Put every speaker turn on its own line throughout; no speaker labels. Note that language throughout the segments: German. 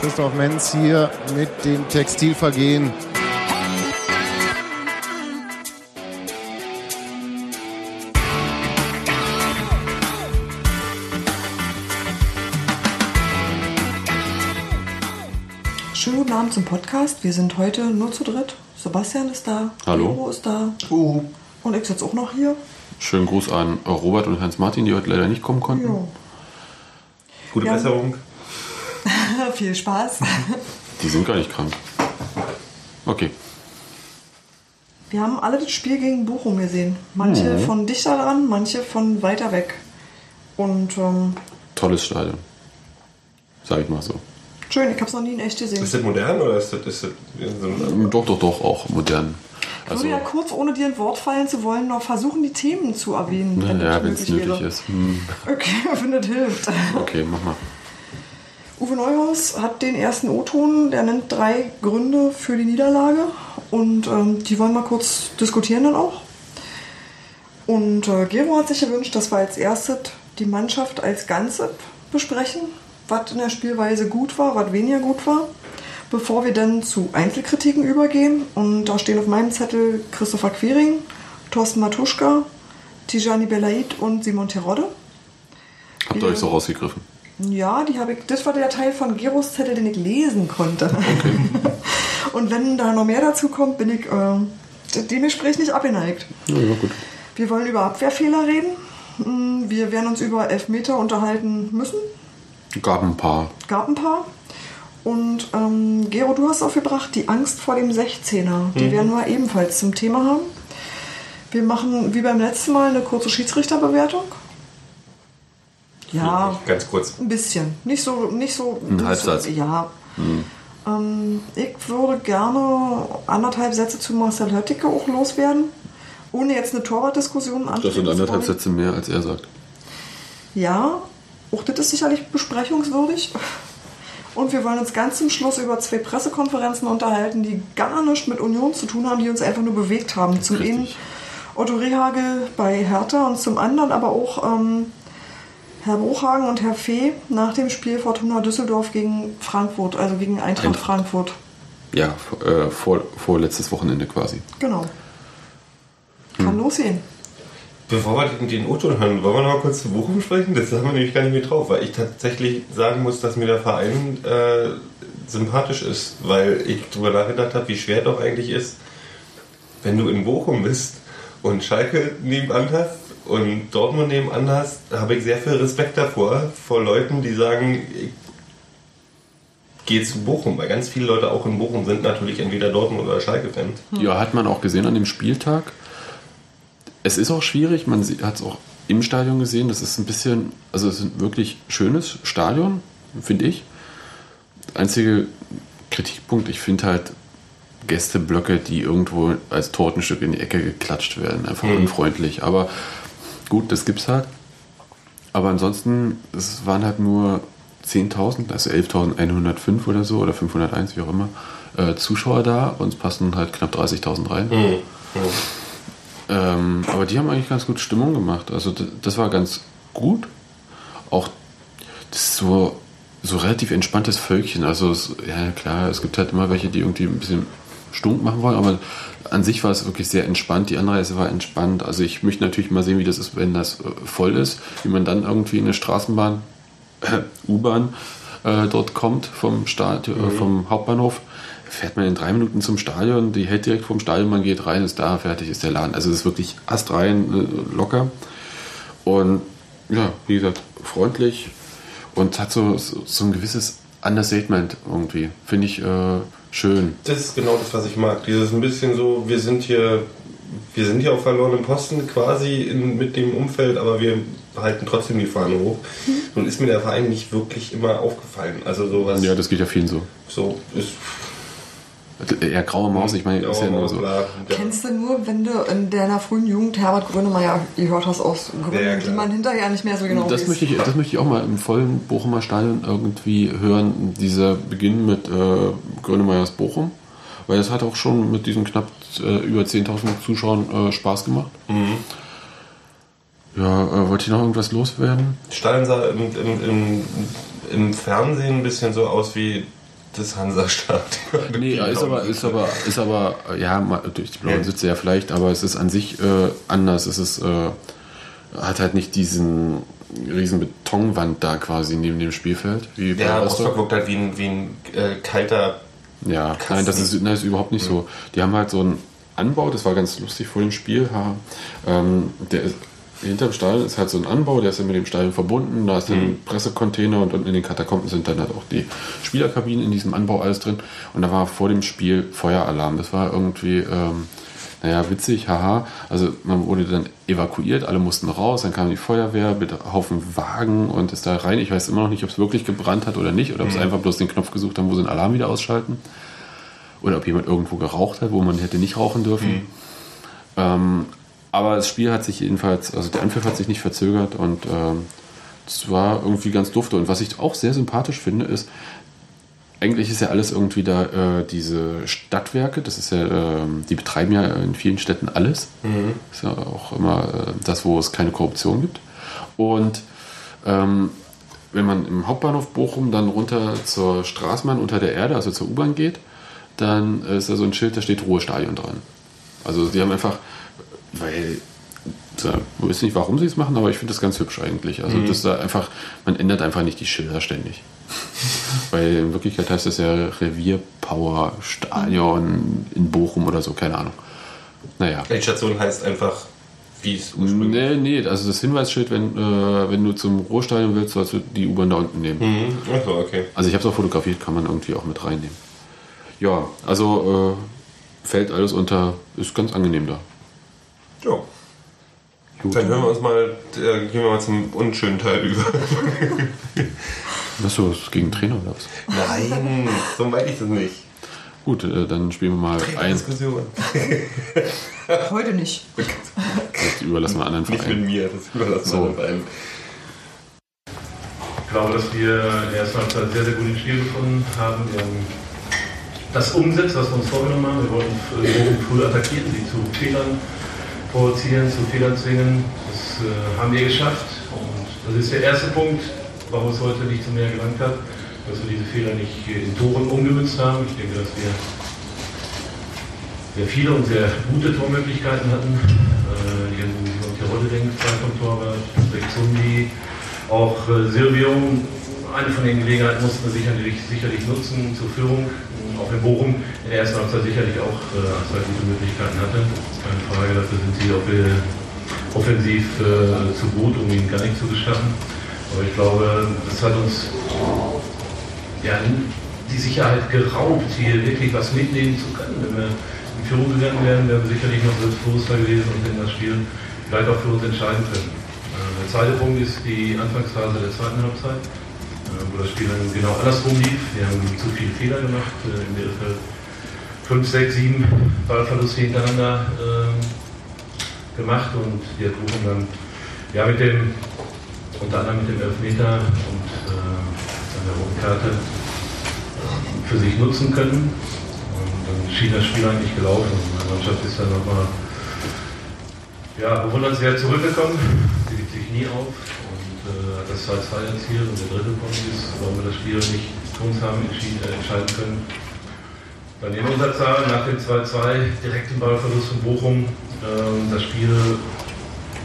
Christoph Menz hier mit dem Textilvergehen.
Schönen guten Abend zum Podcast. Wir sind heute nur zu dritt. Sebastian ist da.
Hallo.
Leo ist da.
Uh,
Und ich sitze auch noch hier.
Schönen Gruß an Robert und Hans-Martin, die heute leider nicht kommen konnten.
Jo.
Gute
Ja.
Besserung.
Viel Spaß.
Die sind gar nicht krank. Okay.
Wir haben alle das Spiel gegen Bochum gesehen. Manche
Mhm.
von dichter dran, manche von weiter weg. Und ähm,
Tolles Stadion. Sag ich mal so.
schön, ich habe es noch nie in echt gesehen.
Ist das modern oder ist das, ist das so ein
Doch, doch, doch, auch modern.
Ich
Also,
würde ja kurz, ohne dir ein Wort fallen zu wollen, noch versuchen, die Themen zu erwähnen.
ja,
das
wenn es nötig
wäre.
ist. Hm.
Okay, wenn das hilft.
Okay, mach mal.
Uwe Neuhaus hat den ersten O-Ton, der nennt drei Gründe für die Niederlage und ähm, die wollen wir kurz diskutieren dann auch. Und äh, Gero hat sich gewünscht, dass wir als erstes die Mannschaft als Ganze besprechen, was in der Spielweise gut war, was weniger gut war, bevor wir dann zu Einzelkritiken übergehen. Und da stehen auf meinem Zettel Christopher Quering, Thorsten Matuschka, Tijani Belaid und Simon Terodde.
Habt ihr euch so rausgegriffen?
Ja, die habe ich. Das war der Teil von Geros Zettel, den ich lesen konnte. Und wenn da noch mehr dazu kommt, bin ich äh, dem Gespräch nicht abgeneigt.
Ja, ja, gut.
Wir wollen über Abwehrfehler reden. Mm, Wir werden uns über Elfmeter unterhalten müssen.
Gab ein paar.
Gab ein paar. Und ähm, Gero, du hast aufgebracht die Angst vor dem 16er. Die werden wir ebenfalls zum Thema haben. Wir machen wie beim letzten Mal eine kurze Schiedsrichterbewertung. Ja,
Ganz kurz.
ein bisschen. Nicht so, nicht so.
Ein Halbsatz.
So, ja. Ähm, ich würde gerne anderthalb Sätze zu Marcel Höttike auch loswerden. Ohne jetzt eine Torwartdiskussion
Das sind anderthalb Sätze mehr, als er sagt.
Ja, auch das ist sicherlich besprechungswürdig. Und wir wollen uns ganz zum Schluss über zwei Pressekonferenzen unterhalten, die gar nichts mit Union zu tun haben, die uns einfach nur bewegt haben. Zum
Richtig.
einen Otto Rehagel bei Hertha und zum anderen aber auch ähm, Herr Bruchhagen und Herr Fee nach dem Spiel Fortuna Düsseldorf gegen Frankfurt, also gegen Eintracht
Eintracht.
Frankfurt.
Ja, äh, vor, vor letztes Wochenende quasi.
Genau. Kann losgehen.
Bevor wir den- den O-Ton hören, wollen wir noch mal kurz zu Bochum sprechen? Das haben wir nämlich gar nicht mehr drauf, weil ich tatsächlich sagen muss, dass mir der Verein äh, sympathisch ist, weil ich darüber nachgedacht habe, wie schwer doch eigentlich ist, wenn du in Bochum bist und Schalke nebenan hast und Dortmund nebenan hast, habe ich sehr viel Respekt davor, vor Leuten, die sagen, ich gehe zu Bochum, weil ganz viele Leute auch in Bochum sind natürlich entweder Dortmund oder Schalke-Fans.
Ja, hat man auch gesehen an dem Spieltag. Es ist auch schwierig, man hat es auch im Stadion gesehen. Das ist ein bisschen, also es ist ein wirklich schönes Stadion, finde ich. Einzige Kritikpunkt, ich finde halt Gästeblöcke, die irgendwo als Tortenstück in die Ecke geklatscht werden, einfach unfreundlich. Aber gut, das gibt's halt. Aber ansonsten, es waren halt nur 10.000, also 11.105 oder so, oder 501, wie auch immer, äh, Zuschauer da. Uns passen halt knapp 30.000 rein. Ähm, aber die haben eigentlich ganz gut Stimmung gemacht. Also das, war ganz gut. Auch das ist so, so relativ entspanntes Völkchen. Also es, ja klar, es gibt halt immer welche, die irgendwie ein bisschen stunk machen wollen, aber an sich war es wirklich sehr entspannt. Die Anreise war entspannt. Also ich möchte natürlich mal sehen, wie das ist, wenn das äh, voll ist, wie man dann irgendwie in eine Straßenbahn, äh, U-Bahn äh, dort kommt vom Stadion, äh, vom Hauptbahnhof. Fährt man in drei Minuten zum Stadion, die hält direkt vom Stadion, man geht rein, ist da, fertig ist der Laden. Also es ist wirklich astrein, äh, locker. Und ja, wie gesagt, freundlich und hat so, so, so ein gewisses Understatement irgendwie. Finde ich äh, schön.
Das ist genau das, was ich mag. Dieses ein bisschen so, wir sind hier, wir sind hier auf verlorenem Posten quasi in, mit dem Umfeld, aber wir halten trotzdem die Fahne hoch. Nun ist mir der Verein nicht wirklich immer aufgefallen. Also sowas,
Ja, das geht ja vielen so.
so ist
Eher graue Maus, ich meine, ist ja nur so.
klar. Ja.
Kennst du nur, wenn du in deiner frühen Jugend Herbert Grönemeyer gehört hast aus Gründen,
Ja, ja,
die man hinterher nicht mehr so genau
Das
weiß.
möchte, ich, das möchte ich auch mal im vollen Bochumer Stadion irgendwie hören, dieser Beginn mit äh, Grönemeyers Bochum. Weil das hat auch schon mit diesen knapp äh, über 10.000 Zuschauern äh, Spaß gemacht. Ja, äh, wollte ich noch irgendwas loswerden?
Stadion sah im, im, im, im Fernsehen ein bisschen so aus wie das Hansa-Stadion.
Nee, ist aber, ist aber, ist aber, ja, durch die blauen Sitze ja vielleicht, aber es ist an sich äh, anders. Es ist, äh, hat halt nicht diesen riesen Betonwand da quasi neben dem Spielfeld, wie
Ja,
Rostock.
Wirkt halt wie ein, wie ein äh, kalter.
Ja,
Kasten.
nein, das ist, nein, ist überhaupt nicht so. Die haben halt so einen Anbau, das war ganz lustig vor dem Spiel. Ha, ähm, der ist, hinterm Stadion ist halt so ein Anbau, der ist ja mit dem Stadion verbunden. Da ist dann ein Pressecontainer und unten in den Katakomben sind dann halt auch die Spielerkabinen in diesem Anbau alles drin. Und da war vor dem Spiel Feueralarm. Das war irgendwie, ähm, naja, witzig, haha. Also man wurde dann evakuiert, alle mussten raus, dann kam die Feuerwehr mit Haufen Wagen und ist da rein. Ich weiß immer noch nicht, ob es wirklich gebrannt hat oder nicht, oder ob es einfach bloß den Knopf gesucht haben, wo sie den Alarm wieder ausschalten. Oder ob jemand irgendwo geraucht hat, wo man hätte nicht rauchen dürfen. Ähm, aber das Spiel hat sich jedenfalls, also der Anpfiff hat sich nicht verzögert und ähm, es war irgendwie ganz dufte. Und was ich auch sehr sympathisch finde, ist, eigentlich ist ja alles irgendwie da, äh, diese Stadtwerke, das ist ja, ähm, die betreiben ja in vielen Städten alles. Ist ja auch immer äh, das, wo es keine Korruption gibt. Und ähm, wenn man im Hauptbahnhof Bochum dann runter zur Straßenbahn unter der Erde, also zur U-Bahn geht, dann ist da so ein Schild, da steht Ruhestadion dran. Also sie haben einfach, weil ich weiß nicht, warum sie es machen, aber ich finde das ganz hübsch eigentlich. Also das da einfach, man ändert einfach nicht die Schilder ständig. Weil in Wirklichkeit heißt das ja Revierpower Stadion in Bochum oder so, keine Ahnung. Naja.
Die Station heißt einfach, wie es ursprünglich
Nee, nee, also das Hinweisschild, wenn, äh, wenn du zum Ruhestadion willst, sollst du die U-Bahn da unten nehmen.
Mhm. Achso, okay.
Also ich habe es auch fotografiert, kann man irgendwie auch mit reinnehmen. Ja, also äh, fällt alles unter, ist ganz angenehm da.
Ja. Dann hören wir uns mal, äh, gehen wir mal zum unschönen Teil über.
Was du was gegen Trainer oder was?
Nein, so meinte ich das nicht.
Gut, äh, dann spielen wir mal ein.
Diskussion.
Heute nicht.
Das überlassen wir anderen
Nicht mit mir, das überlassen
So.
wir so. einem.
Ich glaube, dass wir in der ersten Halbzeit sehr, sehr gut ins Spiel gefunden haben. Wir haben das umgesetzt, was wir uns vorgenommen haben. Wir wollten früh attackieren, sie zu Fehlern provozieren, zu Fehlern zwingen. Das äh, haben wir geschafft. Und das ist der erste Punkt, warum es heute nicht zu mehr gelangt hat, dass wir diese Fehler nicht in Toren umgemünzt haben. Ich denke, dass wir sehr viele und sehr gute Tormöglichkeiten hatten. Äh, Wenn man die Rolle denkt, zwei vom Torwart, Rekzundi, auch äh, Silvio. Eine von den Gelegenheiten mussten wir sicherlich, sicherlich nutzen zur Führung. Auch in Bochum in der ersten Halbzeit sicherlich auch äh, zwei gute Möglichkeiten hatte. Keine Frage, dafür sind sie auch äh, offensiv äh, zu gut, um ihnen gar nicht zu gestatten. Aber ich glaube, das hat uns ja, die Sicherheit geraubt, hier wirklich was mitnehmen zu können. Wenn wir in Führung gegangen wären, wären wir sicherlich noch selbstbewusster gewesen und hätten das Spiel vielleicht auch für uns entscheiden können. Äh, Der zweite Punkt ist die Anfangsphase der zweiten Halbzeit, wo das Spiel dann genau andersrum lief. Wir haben zu viele Fehler gemacht, äh, im Mittelfeld fünf, sechs, sieben Ballverluste hintereinander ähm, gemacht und die hat Bochum dann ja, mit dem, unter anderem mit dem Elfmeter und äh, seiner roten Karte äh, für sich nutzen können. Und dann schien das Spiel eigentlich gelaufen. Die Mannschaft ist dann nochmal ja, bewundernswert zurückgekommen. Sie gibt sich nie auf und äh, das 2-2 erzielt. Und der dritte Punkt ist, warum wir das Spiel nicht uns haben äh, entscheiden können. Dann in Unterzahl nach dem 2-2 direkt im Ballverlust von Bochum ähm, das Spiel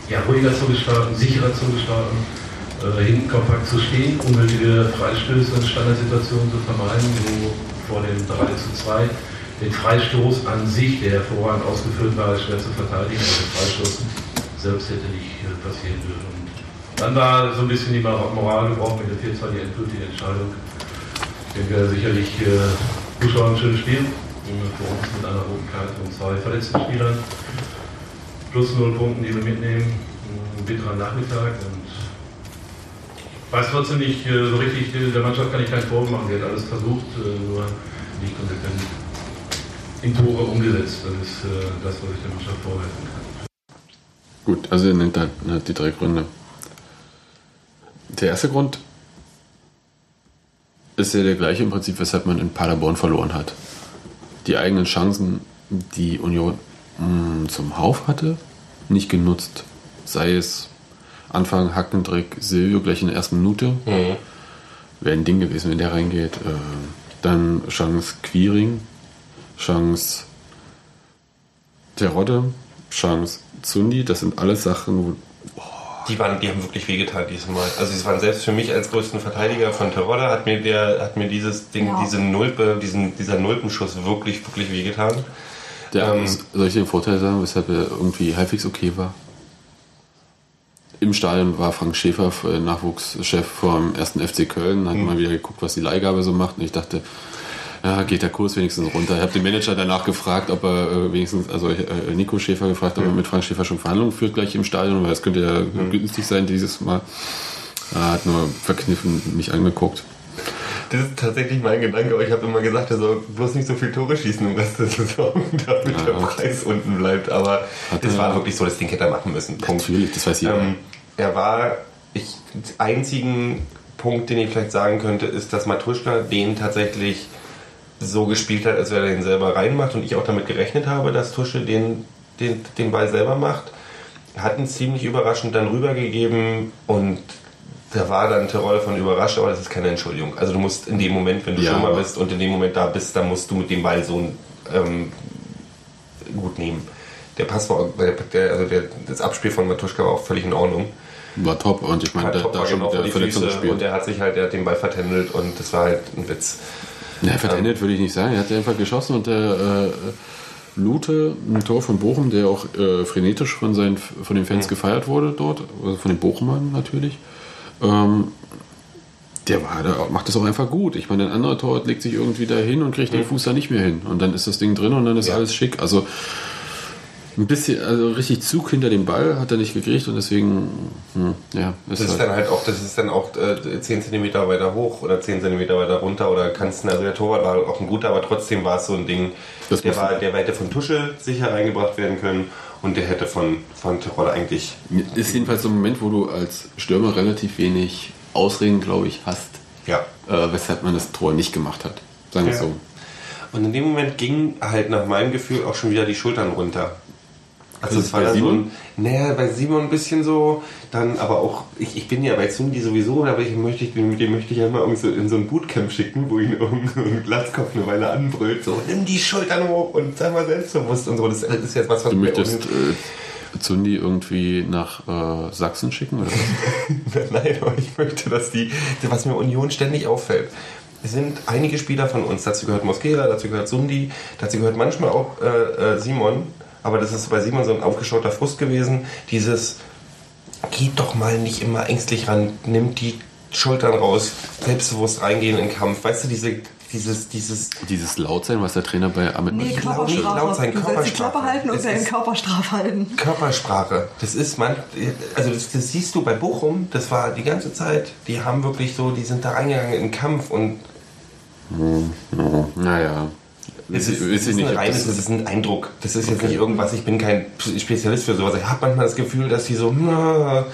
ja, ruhiger zu gestalten, sicherer zu gestalten, äh, hinten kompakt zu stehen, unnötige Freistöße und Standardsituationen zu vermeiden, wo vor dem 3 zu 2 den Freistoß an sich, der hervorragend ausgeführt war, schwer zu verteidigen, aber der Freistoß selbst hätte nicht äh, passieren dürfen. Dann war so ein bisschen die Mor- Moral gebrochen mit der 4-2 die endgültige Entscheidung. Ich denke sicherlich äh, Zuschauer ein schönes Spiel. Für uns mit einer roten Karte und zwei verletzten Spielern. Plus null Punkten, die wir mitnehmen. Ein bitterer Nachmittag und ich weiß trotzdem nicht äh, so richtig, äh, der Mannschaft kann ich keinen Vorwurf machen. Sie hat alles versucht, äh, nur nicht konsequent in Tore umgesetzt. Das ist das, was ich der Mannschaft vorwerfen kann.
Gut, also er nennt halt die drei Gründe. Der erste Grund ist ja der gleiche im Prinzip, weshalb man in Paderborn verloren hat. Die eigenen Chancen, die Union mh, zum Hauf hatte, nicht genutzt. Sei es Anfang Hackendreck Silvio gleich in der ersten Minute.
Mhm.
Wäre ein Ding gewesen, wenn der reingeht. Äh, dann Chance Quiring, Chance Terodde, Chance Zundi. Das sind alles Sachen, wo
Die, waren, die haben wirklich wehgetan diesmal. Also es waren selbst für mich als größten Verteidiger von Terodde hat mir der hat mir dieses Ding,
Ja.
diese Nulpe, diesen, dieser Nulpenschuss wirklich, wirklich wehgetan.
Der,
Ähm,
soll ich den Vorteil sagen, weshalb er irgendwie halbwegs okay war? Im Stadion war Frank Schäfer, äh, Nachwuchschef vom 1. FC Köln,
Mhm.
hat mal wieder geguckt, was die Leihgabe so macht. Und ich dachte, ja, geht der Kurs wenigstens runter. Ich habe den Manager danach gefragt, ob er äh, wenigstens, also äh, Nico Schäfer gefragt, ob er mit Frank Schäfer schon Verhandlungen führt gleich im Stadion, weil es könnte ja
Mhm.
günstig sein dieses Mal. Er hat nur verkniffen mich angeguckt.
Das ist tatsächlich mein Gedanke, aber ich habe immer gesagt, er soll bloß nicht so viel Tore schießen im Rest der Saison, damit
Ja.
der Preis unten bleibt. Aber es
er-
war wirklich so, das Ding hätte er machen müssen. Punkt.
Natürlich, das weiß jeder.
Ähm, er war, ich, einzigen Punkt, den ich vielleicht sagen könnte, ist, dass Matuschka den tatsächlich so gespielt hat, als wenn er den selber reinmacht und ich auch damit gerechnet habe, dass Tusche den, den, den Ball selber macht. Hat ihn ziemlich überraschend dann rübergegeben und da war dann Tirol von überrascht, aber das ist keine Entschuldigung. Also du musst in dem Moment, wenn du
Ja,
schon mal bist und in dem Moment da bist, dann musst du mit dem Ball so ähm, gut nehmen. Der Pass war, der, also der, das Abspiel von Matuschka war auch völlig in Ordnung.
War top und ich meine,
Hat
der
top
da schon
genau
der
die
Verletzung
Füße
gespielt.
und der hat sich halt, der hat den Ball vertändelt und das war halt ein Witz.
Ja, verteidigt würde ich nicht sagen. Er hat einfach geschossen und der äh, Lute, ein Tor von Bochum, der auch äh, frenetisch von, seinen, von den Fans gefeiert wurde dort, also von den Bochumern natürlich. Ähm, der war, der macht das auch einfach gut. Ich meine, ein anderer Tor legt sich irgendwie da hin und kriegt den Fuß da nicht mehr hin. Und dann ist das Ding drin und dann ist
Ja.
alles schick. Also ein bisschen, also richtig Zug hinter dem Ball hat er nicht gekriegt und deswegen, hm, ja, ist
Das ist
halt,
dann halt auch, das ist dann auch äh, 10 cm weiter hoch oder 10 cm weiter runter oder kannst also der Torwart war auch ein guter, aber trotzdem war es so ein Ding,
Das
der war, der hätte von Tusche sicher reingebracht werden können und der hätte von, von Tirol eigentlich
ist jedenfalls so ein Moment, wo du als Stürmer relativ wenig Ausreden, glaube ich, hast,
ja.
äh, weshalb man das Tor nicht gemacht hat. Sagen wir es
Ja.
so.
Und in dem Moment ging halt nach meinem Gefühl auch schon wieder die Schultern runter. Also es war
bei
dann so
Simon?
ein, naja, bei Simon ein bisschen so, dann aber auch, ich, ich bin ja bei Zundi sowieso, aber ich möchte, ich, mit dem möchte ich ja immer irgendwie so in so ein Bootcamp schicken, wo ihn irgendein Glatzkopf eine Weile anbrüllt, so, nimm die Schultern hoch und sei mal selbstbewusst und so. Das, das ist jetzt was, was
Du möchtest äh, Zundi irgendwie nach äh, Sachsen schicken? Oder was?
Nein, aber ich möchte, dass die, was mir Union ständig auffällt. Sind einige Spieler von uns, dazu gehört Mosquera, dazu gehört Sundi, dazu gehört manchmal auch äh, äh, Simon, aber das ist bei Simon so ein aufgeschauter Frust gewesen. Dieses, geht doch mal nicht immer ängstlich ran, nimmt die Schultern raus, selbstbewusst reingehen in den Kampf. Weißt du, diese, dieses, dieses,
Dieses Lautsein, was der Trainer bei Ahmed
Nee,
Matthias-
nicht laut
Körperstrafe.
sein,
Du sollst die
Körpersprache.
Klappe halten und
Es
der in
ist-
Körperstrafe halten.
Körpersprache. Das ist man, also das, das siehst du bei Bochum, das war die ganze Zeit, die haben wirklich so, die sind da reingegangen in den Kampf und
Naja.
Ist, es
ich
ist,
nicht,
reines,
das-
ist ein Eindruck. Das ist jetzt nicht irgendwas, ich bin kein Spezialist für sowas. Ich habe manchmal das Gefühl, dass die so, na,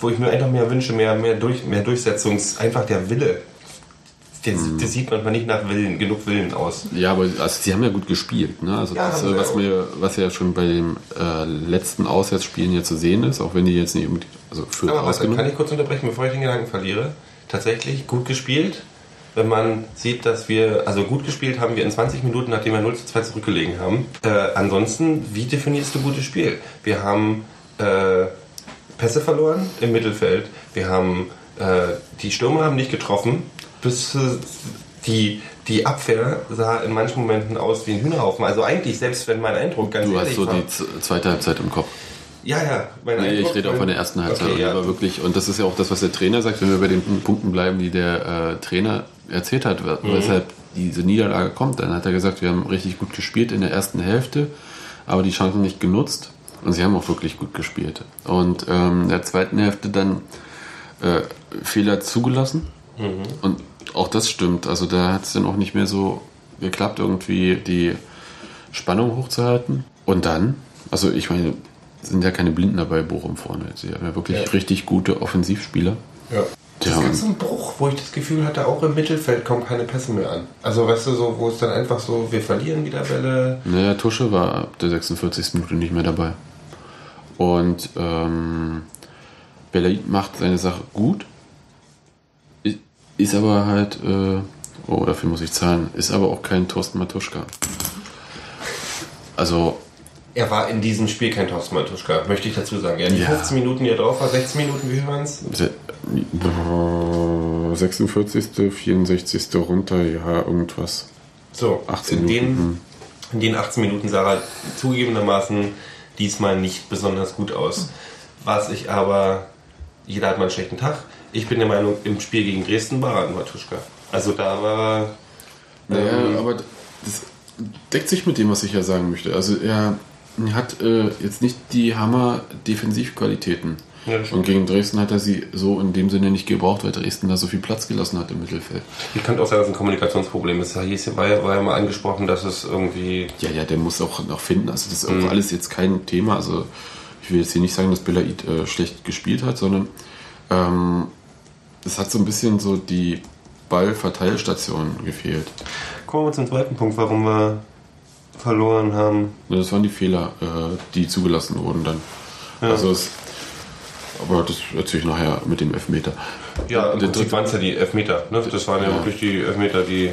wo ich mir einfach mehr wünsche, mehr, mehr, durch, mehr Durchsetzungs, einfach der Wille. Der,
Hm.
das sieht manchmal nicht nach Willen, genug Willen aus.
Ja, aber also, sie haben ja gut gespielt. Ne? Also
Ja,
das, äh, was, mir, was ja schon bei dem äh, letzten Auswärtsspielen hier zu sehen ist, auch wenn die jetzt nicht unbedingt, also für
Aber
ausgenommen.
kann ich kurz unterbrechen, bevor ich den Gedanken verliere? Tatsächlich gut gespielt, wenn man sieht, dass wir, also gut gespielt haben wir in 20 Minuten, nachdem wir 0 zu 2 zurückgelegen haben. Äh, ansonsten, wie definierst du gutes Spiel? Wir haben äh, Pässe verloren im Mittelfeld, wir haben, äh, die Stürmer haben nicht getroffen, bis äh, die, die Abwehr sah in manchen Momenten aus wie ein Hühnerhaufen. Also eigentlich, selbst wenn mein Eindruck ganz
Du hast so
war,
die zweite Halbzeit im Kopf.
ja, ja, mein
Nee,
Eindruck,
ich rede auch von der ersten Halbzeit.
Okay, ja.
aber wirklich, und das ist ja auch das, was der Trainer sagt, wenn wir bei den Punkten bleiben, die der äh, Trainer erzählt hat,
Mhm.
weshalb diese Niederlage kommt. Dann hat er gesagt, wir haben richtig gut gespielt in der ersten Hälfte, aber die Chancen nicht genutzt. Und sie haben auch wirklich gut gespielt. Und ähm, in der zweiten Hälfte dann äh, Fehler zugelassen.
Mhm.
Und auch das stimmt. Also da hat es dann auch nicht mehr so geklappt, irgendwie die Spannung hochzuhalten. Und dann, also ich meine, sind ja keine Blinden dabei, Bochum vorne. Sie haben ja wirklich
Ja.
richtig gute Offensivspieler.
Ja. Das
Ja.
gab so einen Bruch, wo ich das Gefühl hatte, auch im Mittelfeld kommen keine Pässe mehr an. Also weißt du, so, wo es dann einfach so, wir verlieren wieder Bälle.
Naja, Tusche war ab der 46. Minute nicht mehr dabei. Und ähm, Belaid macht seine Sache gut, ist aber halt, äh, oh, dafür muss ich zahlen, ist aber auch kein Thorsten Matuschka. Also,
Er war in diesem Spiel kein Thorsten Matuschka, möchte ich dazu sagen. Ja, die
Ja.
15 Minuten, die er drauf war, 16 Minuten, wie viel waren es?
se- äh, 46., 64. runter, ja, irgendwas.
So,
18
in den,
Minuten,
in den 18 Minuten sah er zugegebenermaßen diesmal nicht besonders gut aus. Was ich aber, jeder hat mal einen schlechten Tag. Ich bin der Meinung, im Spiel gegen Dresden war er ein Matuschka. Also da war
Naja,
Ähm,
aber das deckt sich mit dem, was ich ja sagen möchte. Also er hat äh, jetzt nicht die Hammer-Defensivqualitäten.
Ja.
Und gegen Dresden hat er sie so in dem Sinne nicht gebraucht, weil Dresden da so viel Platz gelassen hat im Mittelfeld.
Ich könnte auch sagen, dass ein Kommunikationsproblem ist. Hieß, ja- war, ja- war ja mal angesprochen, dass es irgendwie.
Ja, ja, der muss auch noch finden. Also das ist
Mhm.
auch alles jetzt kein Thema. Also ich will jetzt hier nicht sagen, dass Belaid äh, schlecht gespielt hat, sondern ähm, es hat so ein bisschen so die Ballverteilstation gefehlt.
Kommen wir zum zweiten Punkt, warum wir verloren haben.
Das waren die Fehler, äh, die zugelassen wurden dann.
Ja.
Also es, aber das erzähle ich nachher mit dem Elfmeter.
Ja, im Prinzip waren es ja die Elfmeter. Ne? Das waren ja,
Ja.
wirklich die Elfmeter, die.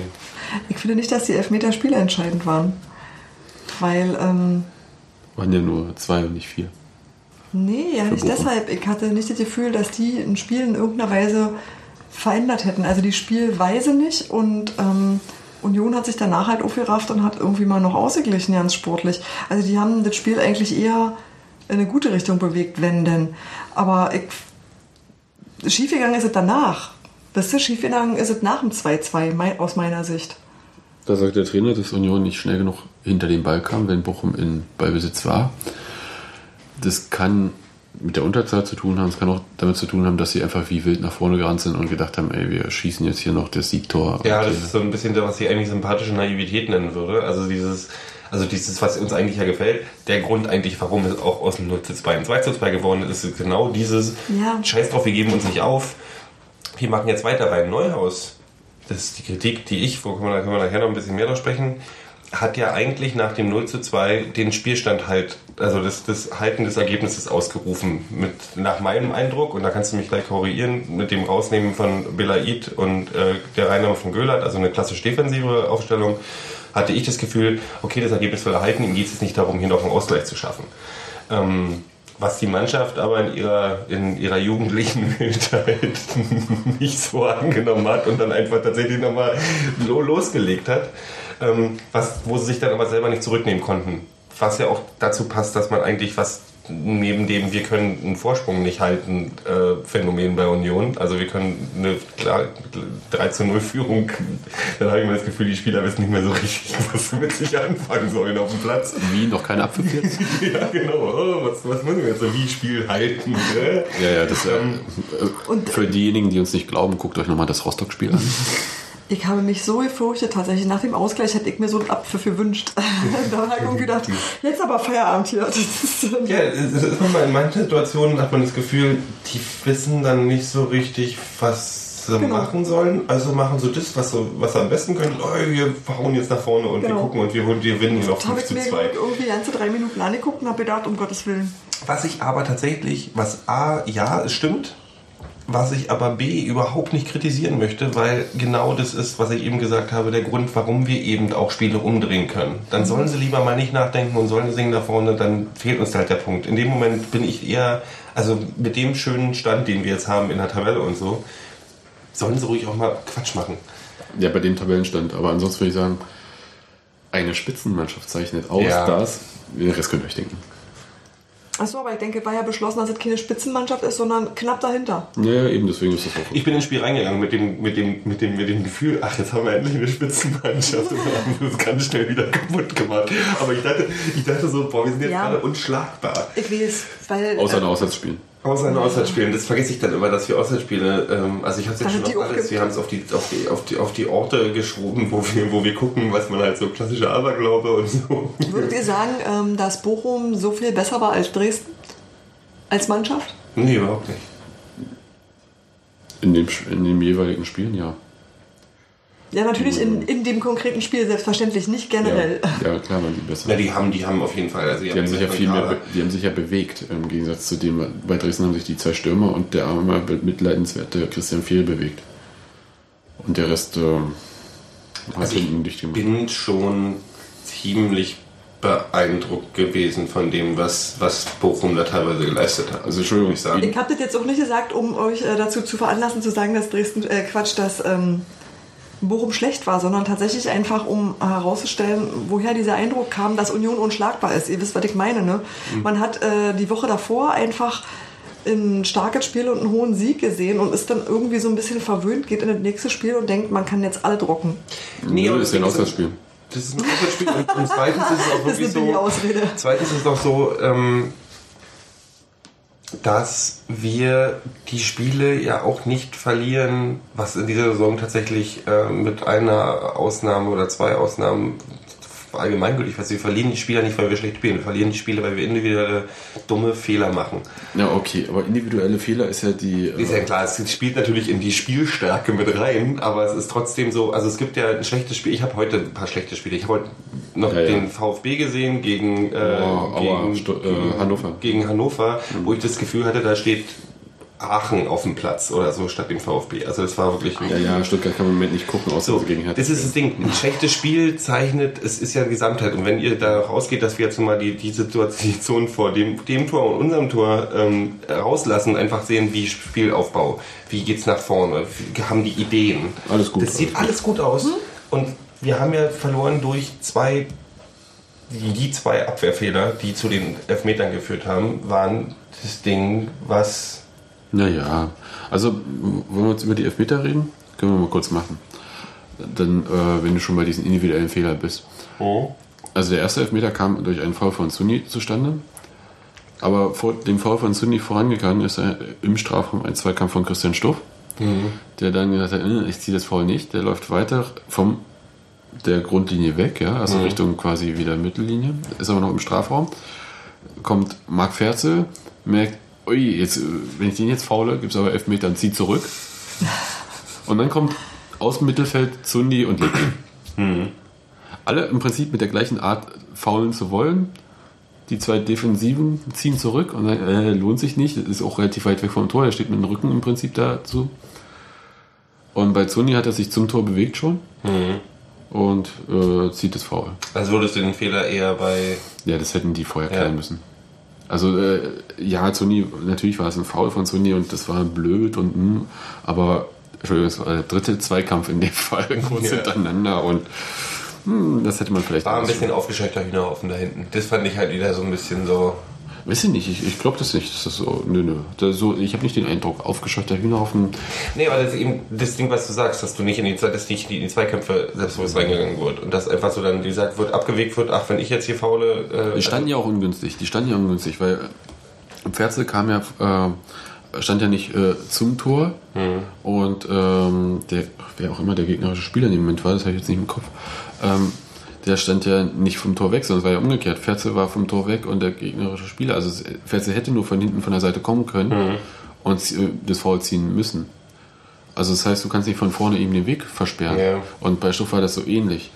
Ich finde nicht, dass die Elfmeter spielentscheidend waren. Weil, ähm,
waren ja nur zwei und nicht vier.
nee, ja nicht
Bochum.
deshalb. Ich hatte nicht das Gefühl, dass die ein Spiel in irgendeiner Weise verändert hätten. Also die Spielweise nicht und ähm, Union hat sich danach halt aufgerafft und hat irgendwie mal noch ausgeglichen, ganz sportlich. Also die haben das Spiel eigentlich eher in eine gute Richtung bewegt, wenn denn. Aber ich, schiefgegangen ist es danach. Wisst ihr, schiefgegangen ist es nach dem 2-2, mei- aus meiner Sicht.
Da sagt der Trainer, dass Union nicht schnell genug hinter den Ball kam, wenn Bochum in Ballbesitz war. Das kann mit der Unterzahl zu tun haben, es kann auch damit zu tun haben, dass sie einfach wie wild nach vorne gerannt sind und gedacht haben, ey, wir schießen jetzt hier noch das Siegtor.
Ja, das ist so ein bisschen das, was ich eigentlich sympathische Naivität nennen würde. Also dieses, also dieses, was uns eigentlich ja gefällt, der Grund eigentlich, warum es auch aus dem 0 zu 2 ein 2 zu 2 geworden ist, ist genau dieses
Ja.
Scheiß drauf, wir geben uns nicht auf. Wir machen jetzt weiter bei Neuhaus. Das ist die Kritik, die ich, wo können wir, können wir nachher noch ein bisschen mehr drüber sprechen, hat ja eigentlich nach dem 0 zu 2 den Spielstand halt, also das, das Halten des Ergebnisses ausgerufen. Mit, nach meinem Eindruck, und da kannst du mich gleich korrigieren, mit dem Rausnehmen von Belaid und äh, der Reinnahme von Göhlert, also eine klassisch defensive Aufstellung, hatte ich das Gefühl, okay, das Ergebnis will erhalten, ihm geht es nicht darum, hier noch einen Ausgleich zu schaffen. Ähm, was die Mannschaft aber in ihrer, in ihrer jugendlichen Wildheit nicht so angenommen hat und dann einfach tatsächlich nochmal lo- losgelegt hat, ähm, was, wo sie sich dann aber selber nicht zurücknehmen konnten. Was ja auch dazu passt, dass man eigentlich was neben dem wir können einen Vorsprung nicht halten äh, Phänomen bei Union. Also wir können eine klar, 3 zu 0 Führung, dann habe ich mir das Gefühl, die Spieler wissen nicht mehr so richtig, was sie mit sich anfangen sollen auf dem Platz.
Wie, noch keine Abpfiff jetzt?
Ja, genau. Oh, was, was müssen wir jetzt so wie Spiel halten? Ne?
ja, ja, das
Ähm,
äh,
Und-
für diejenigen, die uns nicht glauben, guckt euch nochmal das Rostock-Spiel an.
Ich habe mich so gefürchtet, tatsächlich. Nach dem Ausgleich hätte ich mir so einen Abpfiff gewünscht. da habe ich irgendwie gedacht, jetzt aber Feierabend hier.
Ja, in manchen Situationen hat man das Gefühl, die wissen dann nicht so richtig, was sie
Genau.
machen sollen. Also machen so das, was, so, was sie am besten können. Oh, wir hauen jetzt nach vorne und wir
Genau.
gucken und wir, holen- wir gewinnen hier auf
Das habe
5
ich
zu
mir
2.
irgendwie ganze drei Minuten angeguckt und habe gedacht, um Gottes Willen.
Was ich aber tatsächlich, was A, ja, es stimmt, was ich aber B überhaupt nicht kritisieren möchte, weil genau das ist, was ich eben gesagt habe, der Grund, warum wir eben auch Spiele umdrehen können. Dann sollen sie lieber mal nicht nachdenken und sollen singen da vorne, dann fehlt uns halt der Punkt. In dem Moment bin ich eher, also mit dem schönen Stand, den wir jetzt haben in der Tabelle und so, sollen sie ruhig auch mal Quatsch machen.
Ja, bei dem Tabellenstand. Aber ansonsten würde ich sagen, eine Spitzenmannschaft zeichnet aus
Ja.
das. Den Rest könnt ihr euch denken.
Achso, aber ich denke, war ja beschlossen, dass es keine Spitzenmannschaft ist, sondern knapp dahinter.
Ja, eben deswegen ist das auch.
Ich bin ins Spiel reingegangen mit dem, mit dem, mit dem, mit dem Gefühl, ach, jetzt haben wir endlich eine Spitzenmannschaft und haben das ganz schnell wieder kaputt gemacht. Aber ich dachte, ich dachte so, boah, wir sind jetzt
Ja.
gerade unschlagbar.
Ich weiß, weil.
Außer in Auswärtsspielen.
Außer in Auswärtsspielen, das vergesse ich dann immer, dass wir Auswärtsspiele, ähm, also ich habe es jetzt
Also
schon
auch
alles, wir haben es auf die, auf, die, auf, die, auf die Orte geschoben, wo wir, wo wir gucken, was man halt so klassische Aberglaube und so.
Würdet ihr sagen, ähm, dass Bochum so viel besser war als Dresden? Als Mannschaft?
Nee, überhaupt nicht.
In dem, in dem jeweiligen Spielen, ja.
Ja, natürlich in, in dem konkreten Spiel, selbstverständlich, nicht
Ja,
generell.
ja, klar waren die besser.
Ja, die haben, die haben auf jeden Fall. Also
Die haben sich ja viel mehr, be- die haben sich ja bewegt. Im Gegensatz zu dem, bei Dresden haben sich die zwei Stürmer und der arme, mitleidenswerte Christian Fehl bewegt. Und der Rest äh, hat
Also ich bin schon ziemlich beeindruckt gewesen von dem, was, was Bochum da teilweise geleistet hat.
Also, Entschuldigung,
ich sagen.
Ich habe das jetzt auch nicht gesagt, um euch äh, dazu zu veranlassen, zu sagen, dass Dresden, äh, Quatsch, dass ähm, Bochum schlecht war, sondern tatsächlich einfach, um herauszustellen, woher dieser Eindruck kam, dass Union unschlagbar ist. Ihr wisst, was ich meine, ne? Man hat äh, die Woche davor einfach ein starkes Spiel und einen hohen Sieg gesehen und ist dann irgendwie so ein bisschen verwöhnt, geht in das nächste Spiel und denkt, man kann jetzt alle drucken.
Nee, aber
ist ja ein
das-
Auswärtsspiel.
Das ist ein Auswärtsspiel und, und zweitens ist es auch
Das ist
wirklich so.
Ausrede.
Zweitens ist es auch so, ähm, dass wir die Spiele ja auch nicht verlieren, was in dieser Saison tatsächlich äh, mit einer Ausnahme oder zwei Ausnahmen allgemeingültig, was wir verlieren die Spieler nicht, weil wir schlecht spielen, wir verlieren die Spiele, weil wir individuelle dumme Fehler machen.
Ja, okay, aber individuelle Fehler ist ja die. äh,
Ist ja klar, es spielt natürlich in die Spielstärke mit rein, aber es ist trotzdem so, also es gibt ja ein schlechtes Spiel, ich habe heute ein paar schlechte Spiele. Ich habe heute noch
Ja, ja.
den VfB gesehen gegen, äh,
Oh,
gegen,
Stu- äh, Hannover.
gegen Hannover, wo ich das Gefühl hatte, da steht Aachen auf dem Platz oder so statt dem VfB. Also es war wirklich ein
ja, ja, Stuttgart kann man im Moment nicht gucken, außer
so,
sie gegen Hertha
das ist das Ding. Ein schlechtes Spiel zeichnet, es ist ja eine Gesamtheit. Und wenn ihr da ausgeht, dass wir jetzt mal die, die Situation vor dem, dem Tor und unserem Tor ähm, rauslassen, einfach sehen, wie Spielaufbau, wie geht's nach vorne, wie, haben die Ideen.
Alles gut,
Das sieht
alles
alles gut aus. Und wir haben ja verloren durch zwei, die, die zwei Abwehrfehler, die zu den Elfmetern geführt haben, waren das Ding, was
Naja, also wollen wir jetzt über die Elfmeter reden? Können wir mal kurz machen. Dann, äh, wenn du schon bei diesen individuellen Fehlern bist. Also der erste Elfmeter kam durch einen Foul von Sunni zustande. Aber vor dem Foul von Sunni vorangegangen ist im Strafraum ein Zweikampf von Christian Stuff, der dann gesagt hat, "Äh, ich ziehe das Foul nicht. Der läuft weiter vom der Grundlinie weg, ja, also Richtung quasi wieder Mittellinie, ist aber noch im Strafraum. Kommt Marc Ferzel, merkt, ui, jetzt, äh, wenn ich den jetzt faule, gibt es aber Elfmeter und zieht zurück. Und dann kommt aus dem Mittelfeld Zundi und legt ihn. Alle im Prinzip mit der gleichen Art faulen zu wollen. Die zwei Defensiven ziehen zurück und sagen, äh, lohnt sich nicht. Das ist auch relativ weit weg vom Tor. Der steht mit dem Rücken im Prinzip dazu. Und bei Zundi hat er sich zum Tor bewegt schon und äh, zieht das Foul.
also würdest du den Fehler eher bei
Ja, das hätten die vorher
Ja.
klären müssen. Also äh, ja, Zuni, natürlich war es ein Foul von Zuni und das war blöd und hm, aber Entschuldigung, es war der dritte Zweikampf in dem Fall kurz
Ja.
hintereinander und hm, das hätte man vielleicht
War ein bisschen aufgescheuchter Hühnerhaufen da hinten. Das fand ich halt wieder so ein bisschen so.
Weiß ich nicht, ich, ich glaube das nicht. Das ist so, nö, nö. Das so, ich habe nicht den Eindruck, aufgescheuchter Hühnerhaufen.
Nee, aber das ist eben das Ding, was du sagst, dass du nicht in die, dass nicht in die Zweikämpfe selbstbewusst reingegangen wird. Und dass einfach so dann, wie gesagt, wird abgewegt wird, ach, wenn ich jetzt hier faule. Äh,
Die standen ja auch ungünstig. Die standen ja ungünstig, weil äh, Pferzel kam ja, äh, stand ja nicht äh, zum Tor und ähm, der, wer auch immer der gegnerische Spieler in dem Moment war, das habe ich jetzt nicht im Kopf, ähm, der stand ja nicht vom Tor weg, sondern es war ja umgekehrt. Pferzel war vom Tor weg und der gegnerische Spieler, also Pferzel hätte nur von hinten von der Seite kommen können und äh, das Foul ziehen müssen. Also das heißt, du kannst nicht von vorne ihm den Weg versperren.
Ja.
Und bei Stuff war das so ähnlich.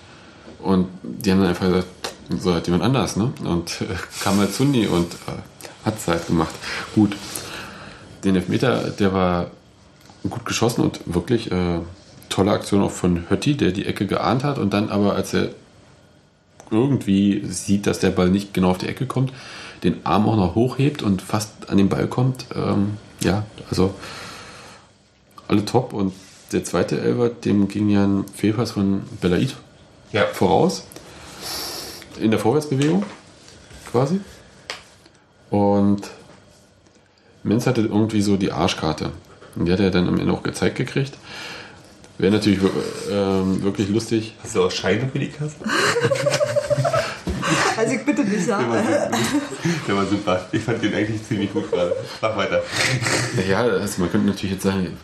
Und die haben dann einfach gesagt, so hat jemand anders, ne? Und äh, kam halt Zundi und äh, hat es halt gemacht. Gut. Den Elfmeter, der war gut geschossen und wirklich äh, tolle Aktion auch von Hötti, der die Ecke geahnt hat und dann aber, als er irgendwie sieht, dass der Ball nicht genau auf die Ecke kommt, den Arm auch noch hochhebt und fast an den Ball kommt. Ähm, ja, also alle top. Und der zweite Elber, dem ging ja ein Fehlpass von Belaid
ja.
voraus. In der Vorwärtsbewegung quasi. Und Menz hatte irgendwie so die Arschkarte. Und die hat er dann am Ende auch gezeigt gekriegt. Wäre natürlich ähm, wirklich lustig.
Hast du auch Scheine für die Kasse?
Bitte dich, ja.
Der war super. Ich fand den eigentlich ziemlich gut gerade. Mach weiter.
Ja, also man könnte natürlich jetzt sagen,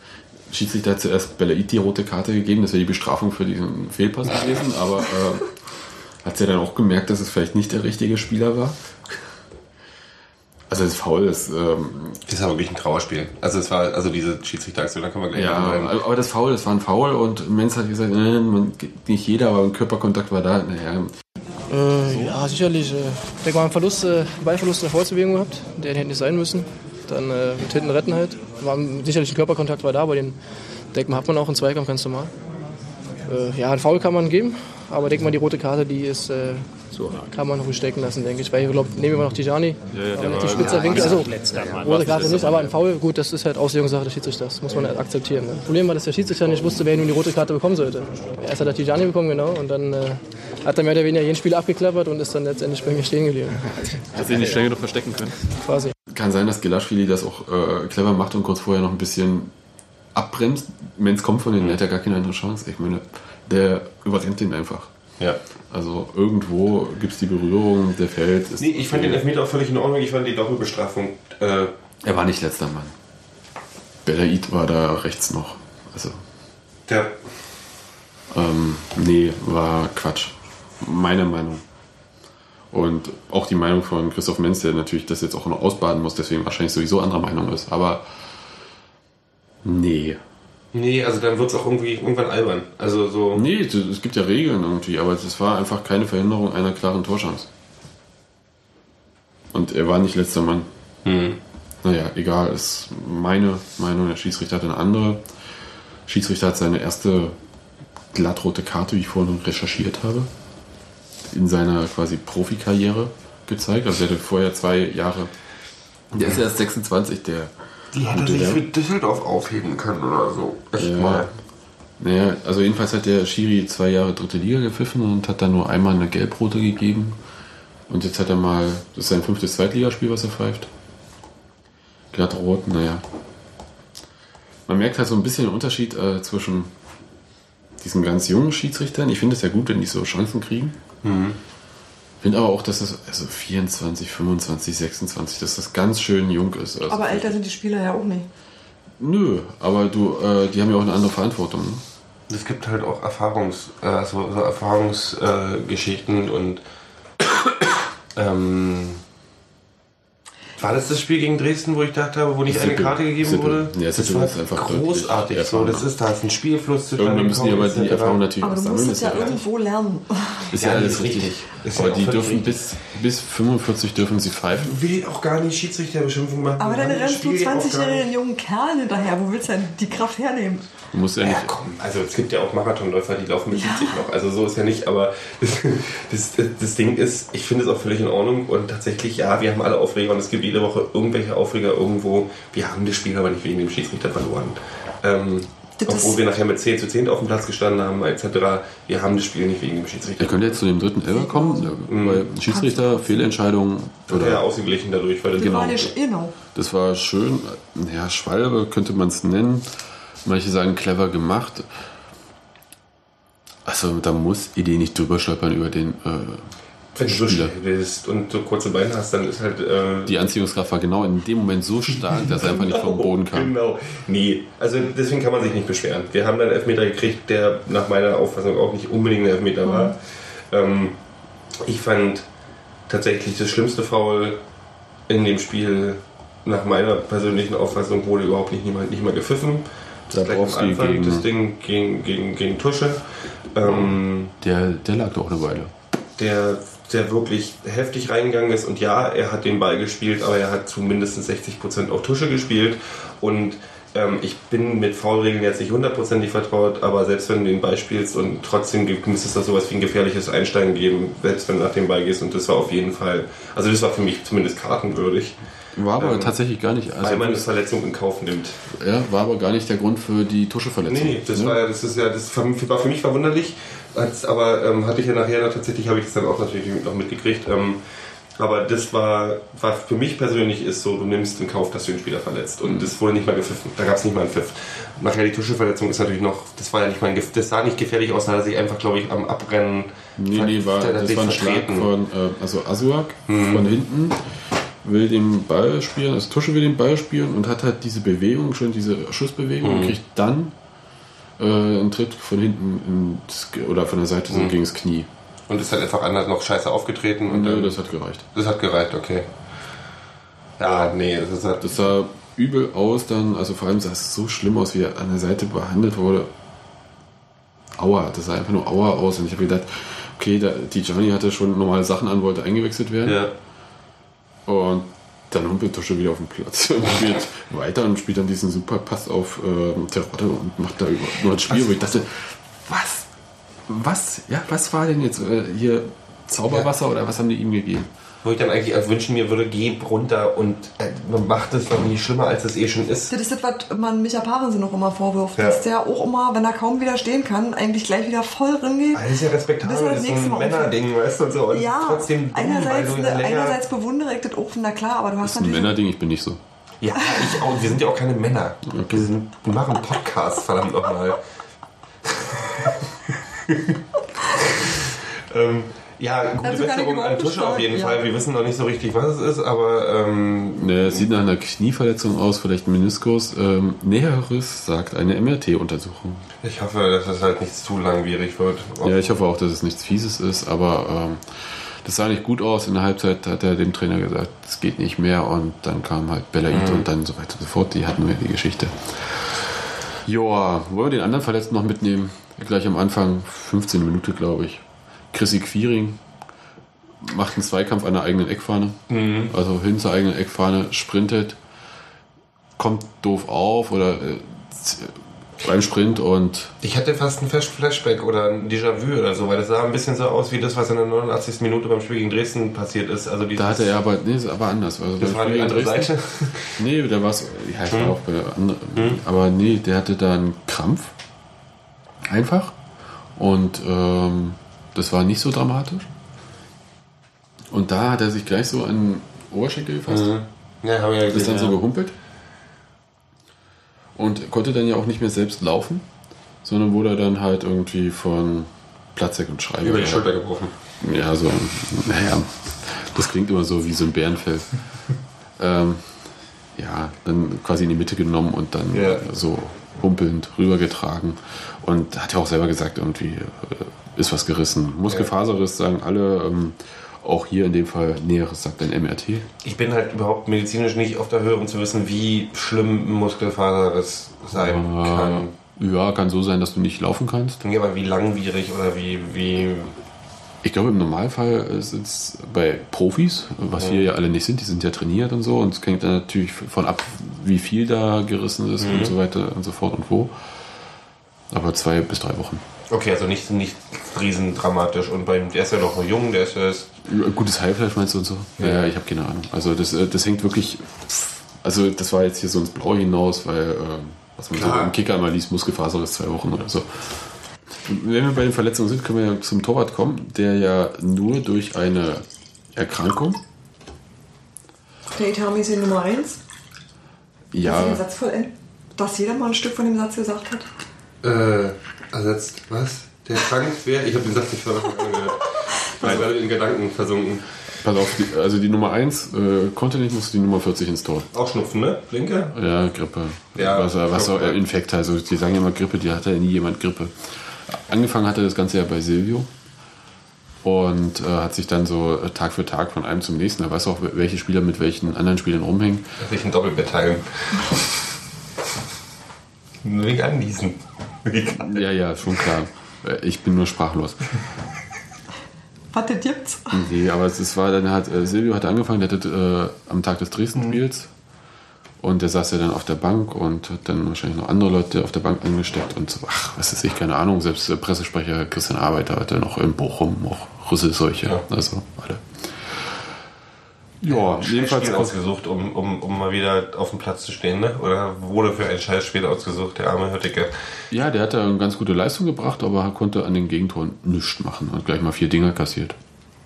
Schiedsrichter hat zuerst Belaid die rote Karte gegeben, das wäre die Bestrafung für diesen Fehlpass gewesen, aber äh, hat sie dann auch gemerkt, dass es vielleicht nicht der richtige Spieler war. Also das Foul ist, ähm,
Das war wirklich ein Trauerspiel. Also es war, also diese Schiedsrichter-Aktion, da können wir gleich
ja,
rein.
aber das Foul, das war ein Foul und Menz hat gesagt, äh, man, nicht jeder, aber ein Körperkontakt war da. Naja,
Äh, ja, sicherlich. Äh, ich denke mal, einen Verlust, äh, Ballverlust in der Vorzubewegung gehabt. Der hätte nicht sein müssen. Dann äh, mit hinten retten halt. War, sicherlich ein Körperkontakt war da, aber den denke mal, hat man auch im Zweikampf ganz normal. Äh, ja, ein Foul kann man geben, aber denke mal, die rote Karte, die ist, äh, so kann man ruhig stecken lassen, denke ich. Weil ich glaube, nehmen wir mal noch Tijani. Ja, ja, die spitzer Winkel. Also, rote Karte nicht, aber ein Foul, gut, das ist halt Auslegungssache des Schiedsrichters. Das muss man halt akzeptieren. Ne? Problem war, dass der Schiedsrichter nicht wusste, wer nun die rote Karte bekommen sollte. Erst hat er Tijani bekommen, genau, und dann äh, hat er mehr oder weniger jeden Spiel abgeklappert und ist dann letztendlich bei mir stehen geblieben.
hat sich nicht schnell genug verstecken können.
Quasi.
Kann sein, dass Gelaschwili das auch äh, clever macht und kurz vorher noch ein bisschen abbremst. Menz kommt von denen, hat er gar keine andere Chance. Ich meine, der überrennt den einfach.
Ja.
Also irgendwo gibt es die Berührung, der fällt.
Nee, ich fand den Elfmeter auch völlig in Ordnung. Ich fand die Doppelbestrafung. Äh,
Er war nicht letzter Mann. Belaid war da rechts noch. Also,
der,
ähm, nee, war Quatsch. Meine Meinung. Und auch die Meinung von Christoph Menz, der natürlich das jetzt auch noch ausbaden muss, deswegen wahrscheinlich sowieso anderer Meinung ist. Aber nee.
nee, also dann wird es auch irgendwie irgendwann albern. Also so.
Nee, es gibt ja Regeln irgendwie, aber es war einfach keine Verhinderung einer klaren Torchance. Und er war nicht letzter Mann.
Hm.
Naja, egal, ist meine Meinung. Der Schiedsrichter hat eine andere. Schiedsrichter hat seine erste glattrote Karte, wie ich vorhin recherchiert habe, in seiner quasi Profikarriere gezeigt. Also er hatte vorher zwei Jahre. Der ist erst 26, der.
Die hätte sich für Düsseldorf aufheben können oder so. Echt
Ja.
mal.
Naja, also jedenfalls hat der Schiri zwei Jahre dritte Liga gepfiffen und hat dann nur einmal eine Gelbrote gegeben. Und jetzt hat er mal, das ist sein fünftes Zweitligaspiel, was er pfeift. Glatt rot, naja. Man merkt halt so ein bisschen den Unterschied äh, zwischen diesen ganz jungen Schiedsrichtern. Ich finde es ja gut, wenn die so Chancen kriegen. Finde aber auch, dass das also 24, 25, 26, dass das ganz schön jung ist. Also
Aber älter sind die Spieler ja auch nicht.
Nö, aber du, äh, die haben ja auch eine andere Verantwortung. Ne?
Es gibt halt auch Erfahrungs, äh, so, so Erfahrungsgeschichten äh, und ähm, war das das Spiel gegen Dresden, wo ich dachte habe, wo nicht eine
Sippel.
Karte gegeben
Sippel.
wurde?
Ja,
das
Sippel
war
ist einfach deutlich
großartig so. Das ist da ist ein Spielfluss zu
Irgendwann müssen die aber die Erfahrung natürlich
Aber
auch
du
sammeln.
musst
Ist
es ja
ja,
irgendwo lernen.
ist ja
Ja,
alles richtig.
richtig. Ist
aber
ja
die dürfen
richtig.
bis, bis 45 dürfen sie pfeifen.
will auch gar nicht Schiedsrichterbeschimpfung machen.
Aber dann
das
rennst du
Spiel auch gar nicht-
20-jährigen jungen Kerl hinterher. Wo willst du denn die Kraft hernehmen?
Du musst ja nicht.
Ja, komm, also es gibt ja auch Marathonläufer, die laufen mit 70 noch. Also so ist ja nicht, aber das, das, das Ding ist, ich finde es auch völlig in Ordnung und tatsächlich, ja, wir haben alle Aufreger und es gibt jede Woche irgendwelche Aufreger irgendwo. Wir haben das Spiel aber nicht wegen dem Schiedsrichter verloren. Ähm, obwohl wir nachher mit 10 zu 10 auf dem Platz gestanden haben, etc. Wir haben das Spiel nicht wegen dem Schiedsrichter.
Er könnte jetzt zu dem dritten Elfer kommen, weil Schiedsrichter, Fehlentscheidungen
Wird ja
oder
ausgeglichen dadurch, weil das
Genau.
genau.
das war schön. Ja, Schwalbe könnte man es nennen. Manche sagen clever gemacht. Also da muss Idee nicht drüber stolpern über den. Äh,
Wenn du so schnell bist und so kurze Beine hast, dann ist halt. Äh,
die Anziehungskraft war genau in dem Moment so stark, dass er einfach nicht vom Boden kam.
Genau. Nee, also deswegen kann man sich nicht beschweren. Wir haben dann einen Elfmeter gekriegt, der nach meiner Auffassung auch nicht unbedingt ein Elfmeter war. Ähm, ich fand tatsächlich das schlimmste Foul in dem Spiel nach meiner persönlichen Auffassung wurde überhaupt nicht, nicht, nicht mal gepfiffen. Das gleich am Anfang,
gegen-
das Ding gegen, gegen, gegen Tusche. Ähm,
Der, der lag doch eine Weile.
der, der wirklich heftig reingegangen ist. Und ja, er hat den Ball gespielt, aber er hat zu mindestens 60% auf Tusche gespielt. Und ähm, ich bin mit Foulregeln jetzt nicht hundertprozentig vertraut, aber selbst wenn du den Ball spielst und trotzdem müsste es da sowas wie ein gefährliches Einsteigen geben, selbst wenn du nach dem Ball gehst. Und das war auf jeden Fall, also das war für mich zumindest kartenwürdig,
War aber
Ähm,
tatsächlich gar nicht. Also,
weil man eine Verletzung in Kauf nimmt.
ja, war aber gar nicht der Grund für die Tuscheverletzung.
Nee, das
ne?
war, das ist ja, das war für mich verwunderlich. Aber ähm, hatte ich ja nachher tatsächlich, habe ich das dann auch natürlich noch mitgekriegt. Ähm, aber das war, war für mich persönlich ist so, du nimmst in Kauf, dass du den Spieler verletzt. Und das wurde nicht mal gepfiffen. Da gab es nicht mal einen Pfiff. Nachher die Tuscheverletzung ist natürlich noch, das war ja nicht mal ein das sah nicht gefährlich aus, da hat er sich einfach, glaube ich, am Abrennen.
Nee, nee, war, das war ein Schlag von, äh, also Asuak von hinten will den Ball spielen, also Tusche will den Ball spielen und hat halt diese Bewegung, schon diese Schussbewegung und kriegt dann äh, einen Tritt von hinten ins, oder von der Seite so gegen das Knie.
Und ist halt einfach anders noch scheiße aufgetreten. Und
Nö,
dann,
das hat gereicht.
das hat gereicht, okay. Ja, nee, das ist halt.
Das sah übel aus dann, also vor allem sah es so schlimm aus, wie er an der Seite behandelt wurde. Aua, das sah einfach nur Aua aus und ich habe gedacht, okay, da, die Gianni hatte schon normale Sachen an, wollte eingewechselt werden
Ja.
Und dann humpelt er schon wieder auf den Platz und spielt weiter und spielt dann diesen super Pass auf ähm, Terodde und macht da nur ein Spiel, wo ich dachte, was? Was? Ja, was war denn jetzt äh, hier Zauberwasser oder was haben die ihm gegeben?
Wo ich dann eigentlich auch wünschen mir würde, geh runter und äh, macht es noch nicht schlimmer, als es eh schon ist.
Das ist das, was man Micha Parensen auch immer vorwirft.
Ja.
Dass der auch immer, wenn er kaum widerstehen kann, eigentlich gleich wieder voll reingeht.
Das ist ja respektabel, das
das
ist so ein Männerding, weißt du, und so. Und
Ja,
trotzdem dumm,
einerseits,
du
ne, einerseits bewundere ich das auch, na klar, aber du hast
Das ist ein. Männerding, ich bin nicht so.
Ja, ich auch. Wir sind ja auch keine Männer. Wir, sind, wir machen einen Podcast, verdammt nochmal. ähm, ja, gute
Also
Besserung an Tusche auf jeden
nicht
Fall. Wir wissen noch nicht so richtig, was es ist, aber ähm,
Ne, es sieht nach einer Knieverletzung aus, vielleicht ein Meniskus. Ähm, Näheres sagt eine MRT-Untersuchung.
ich hoffe, dass es halt nicht zu langwierig wird.
Ja, ich hoffe auch, dass es nichts Fieses ist, aber ähm, das sah nicht gut aus. In der Halbzeit hat er dem Trainer gesagt, es geht nicht mehr und dann kam halt Belaid und dann so weiter und so fort. Die hatten wir die Geschichte. Joa, wollen wir den anderen Verletzten noch mitnehmen? Gleich am Anfang, 15 Minuten, glaube ich. Chrissy Quiring macht einen Zweikampf an der eigenen Eckfahne. Also hin zur eigenen Eckfahne, sprintet, kommt doof auf oder äh, beim Sprint und
Ich hatte fast ein Flash- Flashback oder ein Déjà-vu oder so, weil das sah ein bisschen so aus wie das, was in der 89. Minute beim Spiel gegen Dresden passiert ist. Also
Da hatte er aber, nee, ist aber anders. Also
Das war
Spiel
die andere
Dresden-
Seite.
Nee, der war es, ja, ich war
Hm.
auch bei der anderen, aber nee, der hatte da einen Krampf. Einfach. Und ähm, das war nicht so dramatisch. Und da hat er sich gleich so an Oberschenkel gefasst.
Ja, haben wir ja
Ist dann so gehumpelt. Und konnte dann ja auch nicht mehr selbst laufen, sondern wurde dann halt irgendwie von Platzek und Schreiber.
über die Schulter gebrochen.
Ja, so, naja, das klingt immer so wie so ein Bärenfell. ähm, ja, dann quasi in die Mitte genommen und dann
Ja.
so humpelnd rübergetragen. Und hat ja auch selber gesagt, irgendwie äh, ist was gerissen. Muskelfaserriss sagen alle, ähm, auch hier in dem Fall Näheres sagt ein MRT.
Ich bin halt überhaupt medizinisch nicht auf der Höhe, um zu wissen, wie schlimm Muskelfaserriss sein kann.
Äh, ja, kann so sein, dass du nicht laufen kannst.
Ja, aber wie langwierig oder wie, wie
Ich glaube, im Normalfall sind es bei Profis, was wir ja alle nicht sind, die sind ja trainiert und so. Und es hängt dann natürlich von ab, wie viel da gerissen ist und so weiter und so fort und wo. Aber zwei bis drei Wochen.
Okay, also nicht, nicht riesendramatisch. Und beim, der ist ja noch jung, der ist ja.
Gutes Heilfleisch meinst du und so? Ja, ja ich habe keine Ahnung. Also das, äh, das hängt wirklich. Also das war jetzt hier so ins Blaue hinaus, weil äh, was man so
Klar.
im Kicker mal liest, Muskelfaser ist zwei Wochen oder so. Wenn wir bei den Verletzungen sind, können wir ja zum Torwart kommen, der ja nur durch eine Erkrankung,
Der Itami ist die Nummer 1. Dass sie
ja,
den Satz vollenden. Dass jeder mal ein Stück von dem Satz gesagt hat.
Äh, ersetzt. Was? Der krank wäre? Ich habe den Satz nicht von Anfang an gehört. Ich war in Gedanken versunken.
pass auf, die, also die Nummer 1 äh, konnte nicht, musste die Nummer 40 ins Tor.
Auch Schnupfen, ne? Linke?
Ja, Grippe.
Ja,
was, was auch,
Grippe.
äh, Infekt, also die sagen ja immer Grippe, die hatte ja nie jemand Grippe. Angefangen hatte das Ganze ja bei Silvio und äh, hat sich dann so äh, Tag für Tag von einem zum nächsten, er weiß auch, welche Spieler mit welchen anderen Spielern rumhängen.
Dass ich ein Doppelbett teilen. Nur wegen Anniesen.
Ja, ja, schon klar. Äh, Ich bin nur sprachlos.
Was das gibt's?
Nee, aber es es war dann halt, äh, Silvio hatte angefangen, der hatte äh, am Tag des Dresden-Spiels und der saß ja dann auf der Bank und hat dann wahrscheinlich noch andere Leute auf der Bank angesteckt und so, ach, was ist ich, keine Ahnung, selbst der Pressesprecher Christian Arbeiter hatte noch in Bochum auch Rüsselseuche,
Ja.
also alle. Ja, jedenfalls
Spiel ausgesucht, um, um, um mal wieder auf dem Platz zu stehen, ne? Oder wurde für ein Scheißspiel ausgesucht, der arme Hütticke.
Ja, der hat da eine ganz gute Leistung gebracht, aber konnte an den Gegentoren nichts machen und gleich mal vier Dinger kassiert.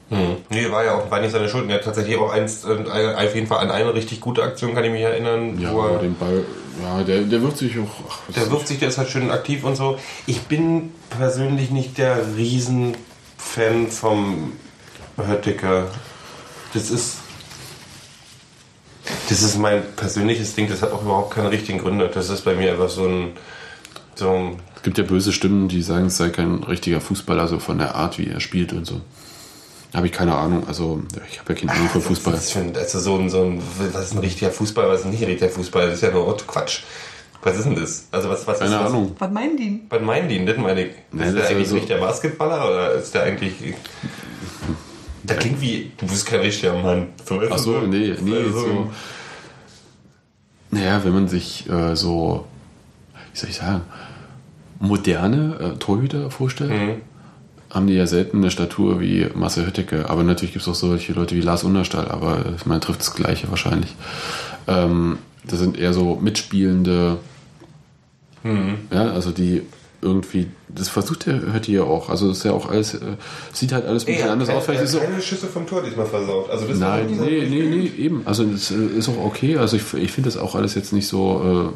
Hm. Nee, war ja auch war nicht seine Schuld. Er hat tatsächlich auch eins, äh, auf jeden Fall an eine richtig gute Aktion, kann ich mich erinnern.
Ja,
wo
aber
er,
den Ball, ja, der, der wirft sich auch. Ach,
der wirft sich, der ist halt schön aktiv und so. Ich bin persönlich nicht der Riesenfan vom Hötticker. Das ist. Das ist mein persönliches Ding, das hat auch überhaupt keine richtigen Gründe. Das ist bei mir einfach so ein. So ein
Es gibt ja böse Stimmen, die sagen, es sei kein richtiger Fußballer, so von der Art, wie er spielt und so. habe ich keine Ahnung. Also ich habe ja keine Ahnung von Fußball.
Das ist schon, also so ein, so ein, was ist ein richtiger Fußball, was ist nicht ein richtiger Fußball? Das ist ja nur Quatsch. Was ist denn das? Also was, was
Keine
ist das?
Ahnung.
Was meinen die?
Was meinen die? Das meine ich.
Nein,
ist
das
der
ist
eigentlich
so-
nicht der Basketballer oder ist der eigentlich. Der klingt wie. Du bist kein richtiger Mann. So,
Ach so, nee, nee,
Also,
so. Naja, wenn man sich äh, so, wie soll ich sagen, moderne äh, Torhüter vorstellt,
Mhm.
haben die ja selten eine Statur wie Marcel Hütteke. Aber natürlich gibt es auch solche Leute wie Lars Unterstall, aber man trifft das Gleiche wahrscheinlich. Ähm, das sind eher so mitspielende,
Mhm.
ja, also die irgendwie, das versucht der Hütte ja auch. Also das ist ja auch alles, äh, sieht halt alles ein bisschen
er
anders
keine,
aus. Vielleicht
er
ist auch
keine Schüsse vom Tor diesmal versaut. Also das
Nein,
so-
nee, nee, nee, eben. Also das äh, ist auch okay. Also ich, ich finde das auch alles jetzt nicht so,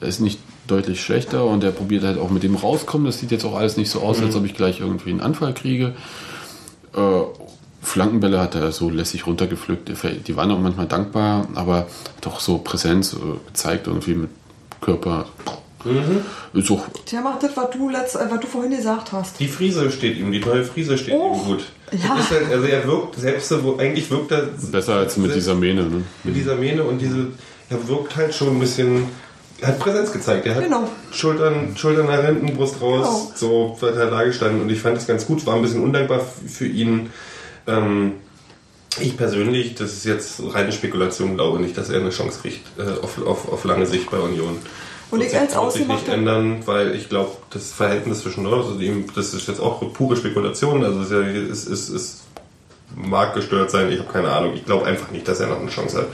äh, er ist nicht deutlich schlechter und er probiert halt auch mit dem rauskommen. Das sieht jetzt auch alles nicht so aus, als ob ich gleich irgendwie einen Anfall kriege. Äh, Flankenbälle hat er so lässig runtergepflückt. Die waren auch manchmal dankbar, aber doch so Präsenz äh, gezeigt irgendwie mit Körper. Ist auch
Der macht das, was du, letzt, äh, was du vorhin gesagt hast.
Die Frise steht ihm, die neue Frise steht
Oh,
ihm gut.
ja.
Halt, also er wirkt selbst so, wo eigentlich wirkt er
besser als mit dieser Mähne. Ne?
mit dieser Mähne und diese, er wirkt halt schon ein bisschen, er hat Präsenz gezeigt. Er hat
Genau.
Schultern, Schultern nach hinten, Brust raus, so hat er da gestanden und ich fand das ganz gut, war ein bisschen undankbar für ihn. Ähm, ich persönlich, das ist jetzt reine Spekulation, glaube nicht, dass er eine Chance kriegt äh, auf, auf, auf lange Sicht bei Union.
Und ich als
sich- wird sich nicht ändern, weil ich glaube, das Verhältnis zwischen Neuhaus und ihm, das ist jetzt auch pure Spekulation, also es ist, es, es mag gestört sein, ich habe keine Ahnung. Ich glaube einfach nicht, dass er noch eine Chance hat.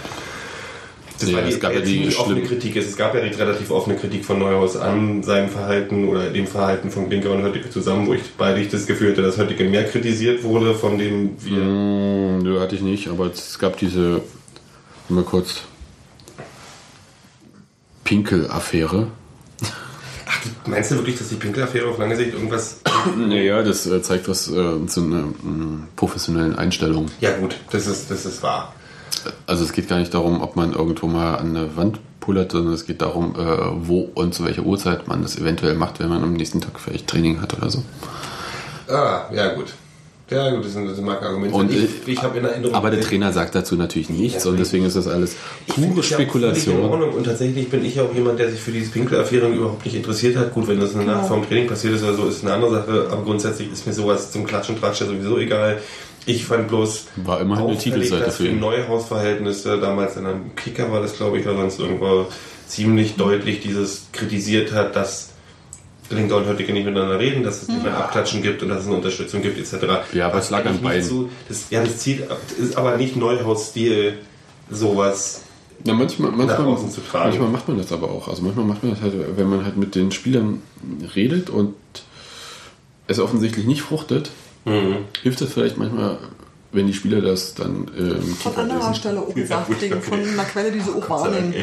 Das
Ja,
war die,
es gab
ja
die
offene
schlimm-
Kritik. Es gab ja die relativ offene Kritik von Neuhaus an seinem Verhalten oder dem Verhalten von Blinker und Höttike zusammen, wo ich beide ich das Gefühl hatte, dass Höttike mehr kritisiert wurde, von dem wir.
Mm, Nö, hatte ich nicht, aber es gab diese, mal kurz, Pinkel-Affäre.
Meinst du wirklich, dass die Pinkel-Affäre auf lange Sicht irgendwas.
Naja, das äh, zeigt was äh, zu einer mm, professionellen Einstellung.
ja, gut, das ist, das ist wahr.
Also es geht gar nicht darum, ob man irgendwo mal an eine Wand pullert, sondern es geht darum, äh, wo und zu welcher Uhrzeit man das eventuell macht, wenn man am nächsten Tag vielleicht Training hat oder so.
Ah, ja, gut. Ja, gut, das, sind, das mag Argumente.
Und,
ich,
äh,
ich habe in Erinnerung.
Aber der Trainer sagt dazu natürlich nichts
Ja,
und deswegen ist das alles pure
das ja In
Spekulation.
Ordnung. Und tatsächlich bin ich auch jemand, der sich für diese Pinkel-Affäre überhaupt nicht interessiert hat. Gut, wenn das eine Nacht vorm Training passiert ist oder so, ist eine andere Sache. Aber grundsätzlich ist mir sowas zum Klatschen, Tratsch ja sowieso egal. Ich fand bloß
War immerhin eine Titelseite für ihn.
Neuhaus-Verhältnisse, damals in einem Kicker war das, glaube ich, oder sonst irgendwo, ziemlich deutlich dieses kritisiert hat, dass Linker und Höttike nicht miteinander reden, dass es nicht mehr Abklatschen gibt und dass es eine Unterstützung gibt, etc.
Ja, aber es lag an beiden.
So, das, ja, das zieht, das ist aber nicht Neuhaus-Stil, sowas.
Ja, manchmal, manchmal,
außen zu tragen.
manchmal macht man das aber auch. Also manchmal macht man das halt, wenn man halt mit den Spielern redet und es offensichtlich nicht fruchtet,
Mhm.
hilft es vielleicht manchmal, wenn die Spieler das dann ähm,
Von anderer Stelle auch gesagt,
gut,
Ding,
okay.
von einer Quelle, die sie auch wahrnehmen.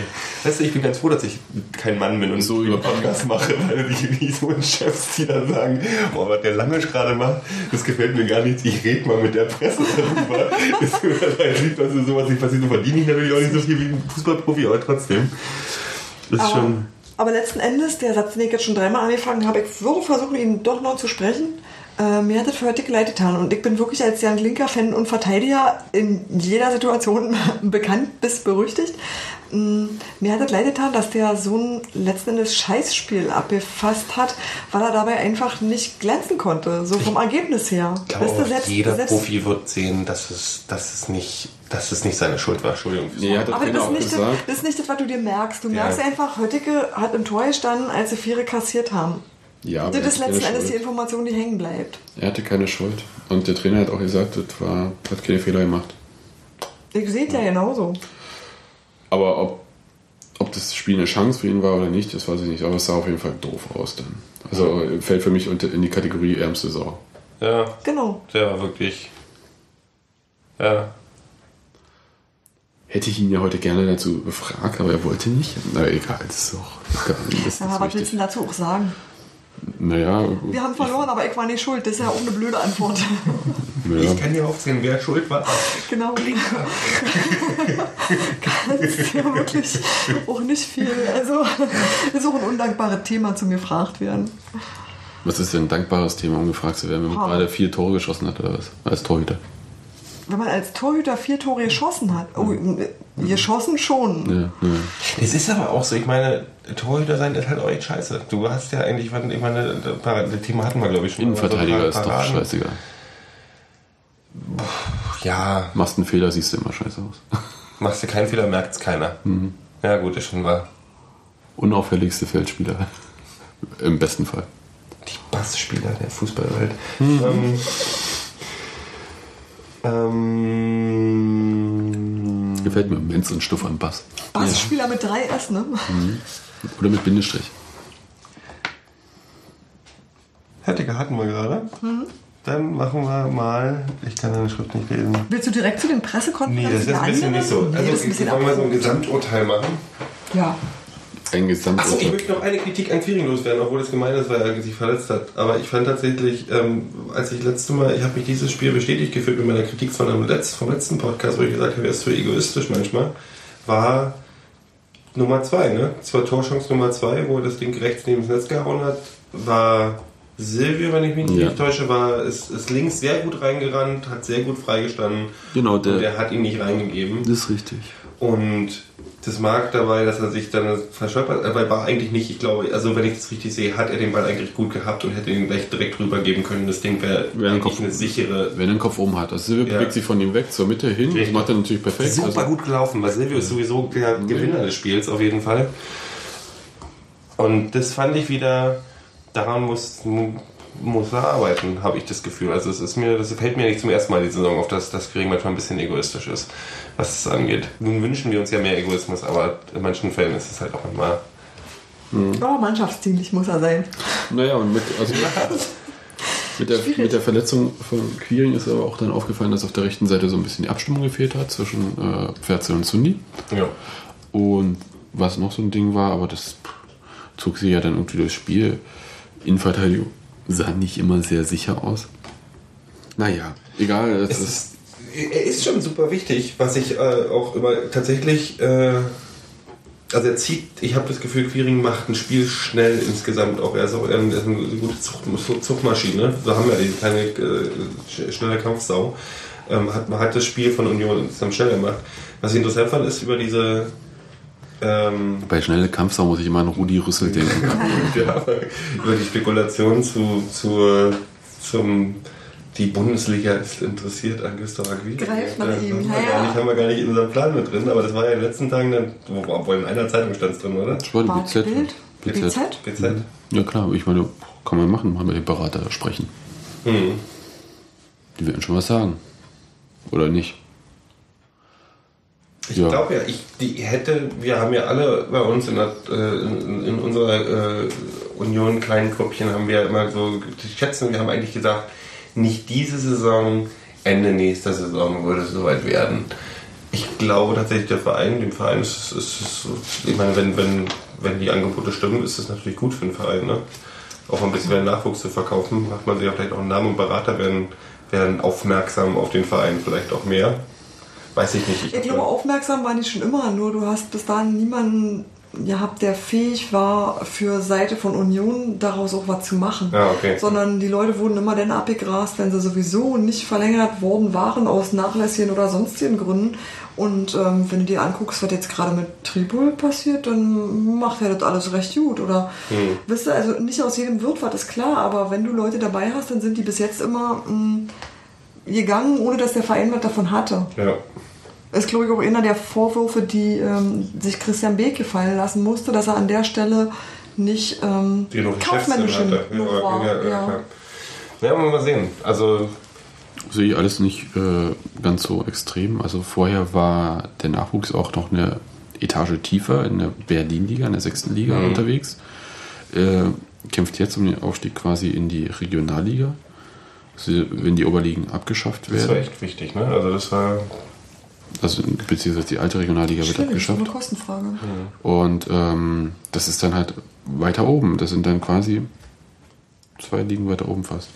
Weißt du, ich bin ganz froh, dass ich kein Mann bin und so über Podcast mache, weil die wie so ein Chefs, die dann sagen, boah, was der Lange gerade macht, das gefällt mir gar nicht, ich rede mal mit der Presse darüber. das ist lieb, dass sowas nicht passiert, und verdiene ich natürlich auch nicht so viel wie ein Fußballprofi, aber trotzdem. Das ist
Aber,
schon...
aber letzten Endes, der Satz, den ich jetzt schon dreimal angefangen habe, ich würde versuchen, ihn doch noch zu sprechen. Äh, mir hat das für heute leid getan. Und ich bin wirklich als Jan Linker-Fan und Verteidiger in jeder Situation bekannt bis berüchtigt. Mm, Mir hat das leid getan, dass der so ein letzten Endes Scheißspiel abgefasst hat, weil er dabei einfach nicht glänzen konnte. So vom Ergebnis her.
Ich glaube,
Weißt du,
auch
selbst-
jeder
selbst-
Profi wird sehen, dass es, dass, es nicht, dass es nicht seine Schuld war. Entschuldigung.
Nee, hat
Aber das ist,
auch
nicht das,
gesagt.
das ist nicht das, was du dir merkst. Du
Ja.
merkst einfach, Höttike hat im Tor gestanden, als sie Viere kassiert haben.
Ja, aber
Das ist letzten Endes die. Information, die hängen bleibt.
Er hatte keine Schuld. Und der Trainer hat auch gesagt, das war, hat keine Fehler gemacht.
Ich sehe ja genauso.
Aber ob, ob das Spiel eine Chance für ihn war oder nicht, das weiß ich nicht. Aber es sah auf jeden Fall doof aus dann. Also fällt für mich unter, in die Kategorie ärmste Sau.
Ja,
Genau.
der war wirklich... Ja,
Hätte ich ihn ja heute gerne dazu befragt, aber er wollte nicht. Na egal, das ist auch egal. Das ist
Ja, was willst du dazu auch sagen?
Naja,
Wir haben verloren, aber ich war nicht schuld. Das ist ja auch eine blöde Antwort.
ja.
ich kann dir aufzählen, wer schuld war.
genau. Kannst ja wirklich auch nicht viel. Also, ist auch ein undankbares Thema zum gefragt werden.
was ist denn ein dankbares Thema, um gefragt zu werden, wenn man
Ha.
gerade vier Tore geschossen hat oder was? Als Torhüter.
Wenn man als Torhüter vier Tore geschossen hat, oh, geschossen schon.
Ja, ja.
Es ist aber auch so, ich meine, Torhüter sein ist halt auch echt scheiße. Du hast ja eigentlich, ich meine, das Thema hatten wir, glaube ich, schon.
Innenverteidiger
Also
ist doch scheißegal.
Ja,
Machst einen Fehler, siehst du immer scheiße aus.
machst du keinen Fehler, merkt es keiner.
Mhm.
Ja, gut, ist schon wahr.
Unauffälligste Feldspieler. Im besten Fall.
Die Bassspieler der Fußballwelt. Ähm, ähm,
Gefällt mir Menz und Stuff am Bass.
Bassspieler mit drei S, ne?
Oder mit Bindestrich.
Hertiger hatten wir gerade. Dann machen wir mal. Ich kann deine Schrift nicht lesen.
Willst du direkt zu den Pressekonferenzen
Nee, das ist ein bisschen
anderen?
nicht so.
Nee,
Also, wollen wir so ein. Gesamturteil machen?
Ja.
Ein
Achso, ich
Gesamturteil.
möchte noch eine Kritik an Quiring loswerden, obwohl es gemein ist, weil er sich verletzt hat. Aber ich fand tatsächlich, ähm, als ich letzte Mal, ich habe mich dieses Spiel bestätigt gefühlt mit meiner Kritik von dem Letz, vom letzten Podcast, wo ich gesagt habe, er ist zu egoistisch manchmal, war Nummer zwei, ne? Das war Torchance Nummer zwei, wo er das Ding rechts neben das Netz gehauen hat, war Silvio, wenn ich mich
Ja.
nicht täusche, war, ist, ist links sehr gut reingerannt, hat sehr gut freigestanden.
Genau,
und
der-
der hat ihn nicht reingegeben.
Das ist richtig.
Und das mag dabei, dass er sich dann verschöpert, aber war eigentlich nicht, ich glaube, also wenn ich das richtig sehe, hat er den Ball eigentlich gut gehabt und hätte ihn gleich direkt rübergeben können. Das Ding wäre eigentlich
Kopf-
eine sichere,
Wenn er den Kopf oben hat. Also Silvio
Ja.
bewegt sich von ihm weg zur Mitte hin. Das macht er natürlich perfekt.
super
Also,
gut gelaufen, weil Silvio ist sowieso der Gewinner des Spiels auf jeden Fall. Und das fand ich wieder, daran muss, muss er arbeiten, habe ich das Gefühl. Also es ist mir, das fällt mir nicht zum ersten Mal die Saison auf, dass das Kriegen manchmal ein bisschen egoistisch ist, was es angeht. Nun wünschen wir uns ja mehr Egoismus, aber in manchen Fällen ist es halt auch immer
Aber mannschaftsdienlich muss er sein.
Naja, und mit, also mit, der, mit der Verletzung von Quiring ist aber auch dann aufgefallen, dass auf der rechten Seite so ein bisschen die Abstimmung gefehlt hat zwischen äh, Pferzel und Sundi.
ja.
Und was noch so ein Ding war, aber das zog sich ja dann irgendwie durchs Spiel. Innenverteidigung sah nicht immer sehr sicher aus. Naja, egal. Es
Es
ist,
er ist schon super wichtig, was ich äh, auch immer tatsächlich, äh, also er zieht, ich habe das Gefühl, Quiring macht ein Spiel schnell insgesamt auch. Er ist auch er ist eine gute Zucht, Zuchtmaschine. So haben wir diese kleine äh, sch- schnelle Kampfsau. Ähm, hat, man hat das Spiel von Union insgesamt schneller gemacht. Was ich interessant fand, ist über diese ähm,
bei schnelle Kampfsau muss ich immer an Rudi Rüssel denken.
ja, über die Spekulation zu, zu, zum die Bundesliga ist interessiert an Gustav.
Greift nach
Das
ihm,
haben wir,
ja,
nicht, haben wir gar nicht in unserem Plan mit drin, aber das war ja in den letzten Tagen dann, wo- obwohl in einer Zeitung stand es drin, oder?
Das war die
War
BZ.
Bild?
BZ.
BZ?
BZ.
Ja klar, ich meine, kann man machen, mal mit dem Berater sprechen.
Hm.
Die werden schon was sagen. Oder nicht?
Ich
Ja.
glaube ja, ich die hätte, wir haben ja alle bei uns in, der, äh, in, in unserer äh, Union kleinen Grüppchen haben wir immer so schätzen, wir haben eigentlich gesagt, nicht diese Saison, Ende nächster Saison würde es soweit werden. Ich glaube tatsächlich, der Verein, dem Verein ist es, so, ich meine, wenn, wenn, wenn die Angebote stimmen, ist es natürlich gut für den Verein, ne? Auch ein bisschen mehr Nachwuchs zu verkaufen, macht man sich ja vielleicht auch einen Namen und Berater werden, werden aufmerksam auf den Verein, vielleicht auch mehr. Weiß ich nicht.
Ich glaube, aufmerksam waren die schon immer, nur du hast bis dahin niemanden gehabt, der fähig war, für Seite von Union daraus auch was zu machen.
Ja, okay.
Sondern die Leute wurden immer dann abgegrast, wenn sie sowieso nicht verlängert worden waren aus nachlässigen oder sonstigen Gründen. Und ähm, wenn du dir anguckst, was jetzt gerade mit Tribul passiert, dann macht er das alles recht gut. Oder
Hm.
wisst ihr, also nicht aus jedem wird was, ist klar, aber wenn du Leute dabei hast, dann sind die bis jetzt immer mh, gegangen, ohne dass der Verein was davon hatte
Ja.
Ist, glaube ich, auch einer der Vorwürfe, die ähm, sich Christian Beek gefallen lassen musste, dass er an der Stelle nicht ähm, kaufmännisch war.
ja, ja,
Ja.
Ja, wollen wir mal sehen. Also,
Sehe ich alles nicht äh, ganz so extrem. Also vorher war der Nachwuchs auch noch eine Etage tiefer in der Berlin-Liga, in der sechsten Liga
Mhm.
unterwegs. Äh, kämpft jetzt um den Aufstieg quasi in die Regionalliga. Also, wenn die Oberligen abgeschafft
das war
werden,
echt wichtig, ne? Also, das war.
Also beziehungsweise die alte Regionalliga wird
Schwierig, so
abgeschafft.
eine Kostenfrage.
Und ähm, das ist dann halt weiter oben. Das sind dann quasi zwei Ligen weiter oben fast.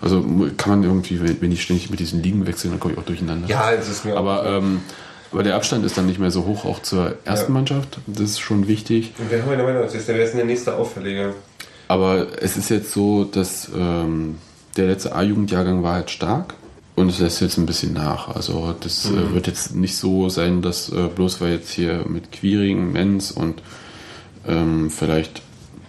Also kann man irgendwie, wenn, die ständig mit diesen Ligen wechseln, dann komme ich auch durcheinander.
Ja, es ist mir
Aber, ähm, aber der Abstand ist dann nicht mehr so hoch, auch zur ersten
Ja.
Mannschaft. Das ist schon wichtig.
Wer haben wir? Das ist der- Wer ist denn der nächste Auffällige?
Aber es ist jetzt so, dass ähm, der letzte A-Jugendjahrgang war halt stark Und es lässt jetzt ein bisschen nach. Also das äh, wird jetzt nicht so sein, dass äh, bloß weil jetzt hier mit Quiring, Menz und ähm, vielleicht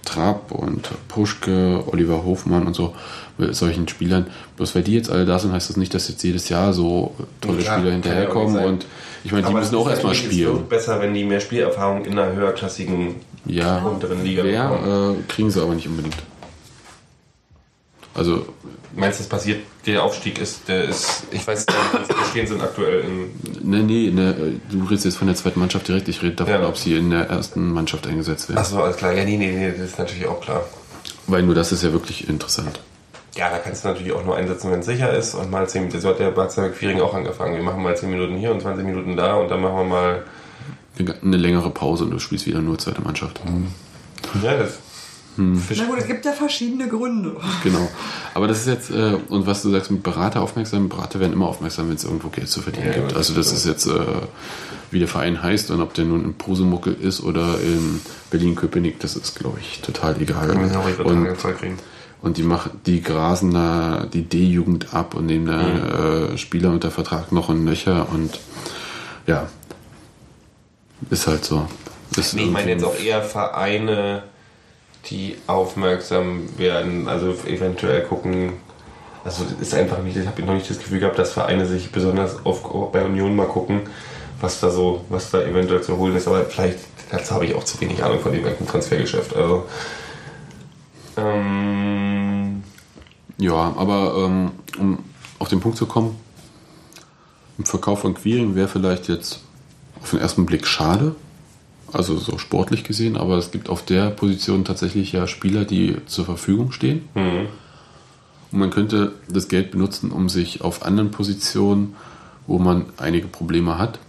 Trapp und Puschke, Oliver Hofmann und so, mit solchen Spielern, bloß weil die jetzt alle da sind, heißt das nicht, dass jetzt jedes Jahr so tolle Spieler
ja auch
hinterherkommen.
sein.
Und ich meine, die müssen
es
auch erstmal
Es
spielen.
wird besser, wenn die mehr Spielerfahrung in einer höherklassigen
Ja,
unteren Liga bekommen.
wer äh, kriegen sie aber nicht unbedingt. Also
Meinst du, das passiert? Der Aufstieg ist, der ist, ich weiß nicht, wie stehen sind aktuell in.
Ne, nee, ne, du redest jetzt von der zweiten Mannschaft direkt. Ich rede davon,
Ja.
ob sie in der ersten Mannschaft eingesetzt werden.
Achso, alles klar. Ja, nee, nee, nee, das ist natürlich auch klar.
Weil nur das ist ja wirklich interessant.
Ja, da kannst du natürlich auch nur einsetzen, wenn es sicher ist und mal 10 Minuten. So hat der Barzerberg Quiring auch angefangen. Wir machen mal 10 Minuten hier und 20 Minuten da und dann machen wir mal.
Eine längere Pause und du spielst wieder nur zweite Mannschaft.
Ja, das. Fisch.
Na gut, es gibt ja verschiedene Gründe.
Genau. Aber das ist jetzt, äh, und was du sagst mit Berater aufmerksam, Berater werden immer aufmerksam, wenn es irgendwo Geld zu verdienen
Ja,
gibt. Also das ist jetzt, äh, wie der Verein heißt und ob der nun in Pusemuckel ist oder in Berlin-Köpenick, das ist, glaube ich, total egal.
Wir müssen auch
Und
kriegen.
Und die machen, die grasen da die D-Jugend ab und nehmen da äh, Spieler unter Vertrag noch und nöcher und ja. Ist halt so. Ist
Nee, ich meine jetzt auch eher Vereine, die aufmerksam werden, also eventuell gucken. Also ist einfach nicht, ich habe noch nicht das Gefühl gehabt, dass Vereine sich besonders auf, bei Union mal gucken, was da so, was da eventuell zu holen ist. Aber vielleicht, dazu habe ich auch zu wenig Ahnung von dem ganzen Transfergeschäft. Also ähm,
Ja, aber ähm, um auf den Punkt zu kommen, im Verkauf von Queering wäre vielleicht jetzt auf den ersten Blick schade, also so sportlich gesehen, aber es gibt auf der Position tatsächlich ja Spieler, die zur Verfügung stehen. Und man könnte das Geld benutzen, um sich auf anderen Positionen, wo man einige Probleme hat,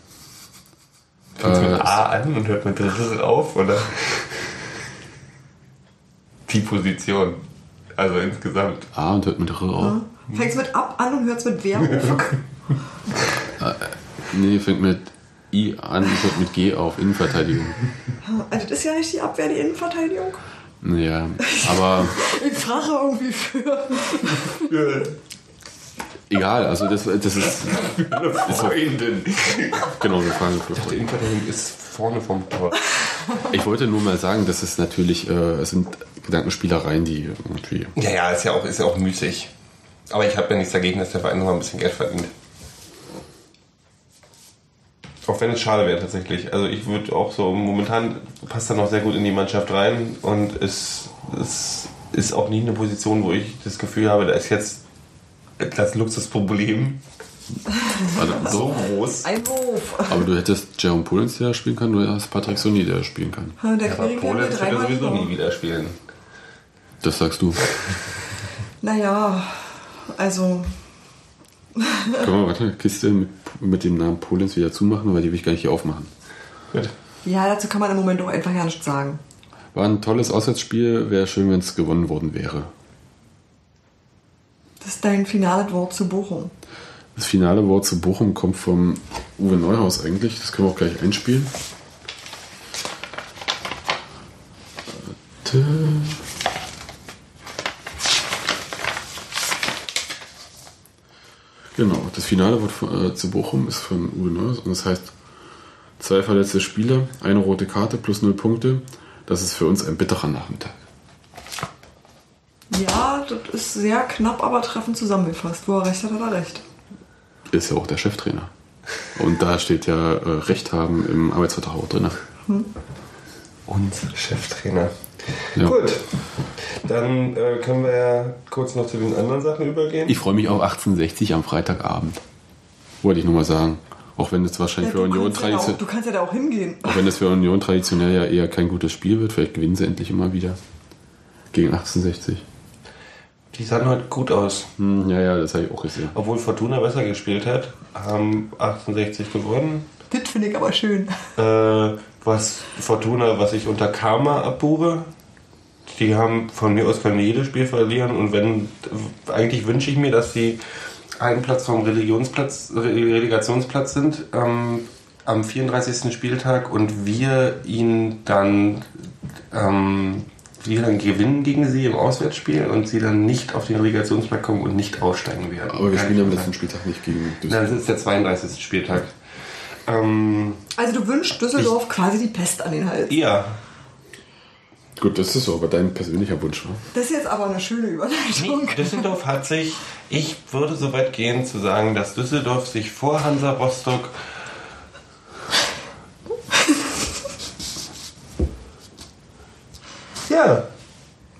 fängt
Äh,
mit A an und hört mit R auf, oder? Die Position. Also insgesamt.
A und hört mit R auf.
Fängt es mit ab an und hört es mit wer auf?
Nee, fängt mit I an und hört mit G auf, Innenverteidigung.
Also das ist ja nicht die Abwehr, die Innenverteidigung.
Ja, aber
Ich frage irgendwie für.
egal, also das, das ist
Freundin.
genau wir fragen für
Die Innenverteidigung ist vorne vom Tor.
Ich wollte nur mal sagen, dass es natürlich, äh, es sind Gedankenspielereien, die irgendwie.
Ja, ja, ist ja auch, ist ja auch müßig. Aber ich habe ja nichts dagegen, dass der Verein noch mal ein bisschen Geld verdient. Auch wenn es schade wäre tatsächlich. Also ich würde auch so, momentan passt er noch sehr gut in die Mannschaft rein und es, es ist auch nie eine Position, wo ich das Gefühl habe, da ist jetzt das Luxusproblem
Also,
so groß.
Einwurf.
Aber du hättest Jerome Pullens, der spielen kann, du hast Patrick Sony, der spielen kann.
Der
Aber
Quiring
Polen
hat
wird er
dreimal
sowieso nie wieder spielen.
Das sagst du.
Naja, also
Können wir warte, eine Kiste mit, mit dem Namen Pullens wieder zumachen, weil die will ich gar nicht hier aufmachen.
Gut.
Ja, dazu kann man im Moment auch einfach ja nichts sagen.
War ein tolles Auswärtsspiel, wäre schön, wenn es gewonnen worden wäre.
Das ist dein finales Wort zu Bochum.
Das finale Wort zu Bochum kommt vom Uwe Neuhaus eigentlich. Das können wir auch gleich einspielen. Warte. Genau, das finale Wort von, äh, zu Bochum ist von Uwe Neuhaus und das heißt zwei verletzte Spieler, eine rote Karte plus null Punkte. Das ist für uns ein bitterer Nachmittag.
Ja, das ist sehr knapp, aber treffend zusammengefasst. Wo er recht hat, hat er recht.
Ist ja auch der Cheftrainer. Und da steht ja äh, Recht haben im Arbeitsvertrag auch drin.
Und Cheftrainer.
Ja.
Gut. Dann äh, können wir ja kurz noch zu den anderen Sachen übergehen.
Ich freue mich auf 1860 am Freitagabend. Wollte ich nur mal sagen. Auch wenn das wahrscheinlich
Ja,
für Union
kannst ja
traditionell,
du kannst ja da auch hingehen.
auch wenn das für Union traditionell ja eher kein gutes Spiel wird, vielleicht gewinnen sie endlich immer wieder. Gegen 1860.
Die sahen heute gut aus.
Hm, ja, ja, das habe ich auch gesehen.
Obwohl Fortuna besser gespielt hat, haben 68 gewonnen.
Das finde ich aber schön.
Äh, was Fortuna, was ich unter Karma abbuche, die haben von mir aus können die jedes Spiel verlieren und wenn eigentlich wünsche ich mir, dass sie einen Platz vom Religionsplatz, Re- Relegationsplatz sind ähm, am 34. Spieltag und wir ihnen dann ähm, wir dann gewinnen gegen sie im Auswärtsspiel und sie dann nicht auf den Relegationsplatz kommen und nicht aussteigen werden.
Aber wir
Kann
spielen
ich
am letzten Spieltag nicht gegen
Nein, das
Düsseldorf.
ist der 32. Spieltag. Ähm,
Also du wünschst Düsseldorf quasi die Pest an den Hals.
ja.
Gut, das ist so, aber dein persönlicher Wunsch, wa?
Das ist jetzt aber eine schöne Überleitung.
Nee, Düsseldorf hat sich, ich würde so weit gehen zu sagen, dass Düsseldorf sich vor Hansa Rostock Ja,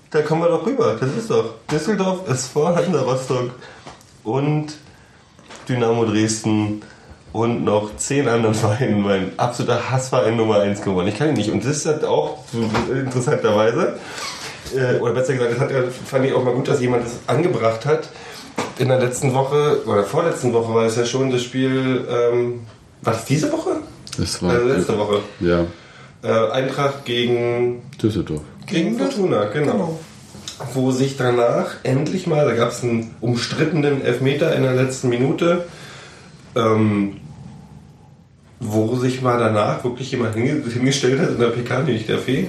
da kommen wir doch rüber. Das ist doch. Düsseldorf ist vor Hansa Rostock und Dynamo Dresden und noch zehn anderen Vereinen mein absoluter Hassverein Nummer 1 geworden. Ich kann ihn nicht. Und das ist halt auch interessanterweise, äh, oder besser gesagt, das hat, fand ich auch mal gut, dass jemand das angebracht hat. In der letzten Woche, oder vorletzten Woche war es ja schon das Spiel, ähm, war das diese Woche?
Das war
Also letzte Woche.
ja
Äh, Eintracht gegen
Düsseldorf.
gegen Fortuna, genau. Wo sich danach endlich mal, da gab es einen umstrittenen Elfmeter in der letzten Minute, ähm, wo sich mal danach wirklich jemand hinge hingestellt hat in der PK, nämlich der Fee,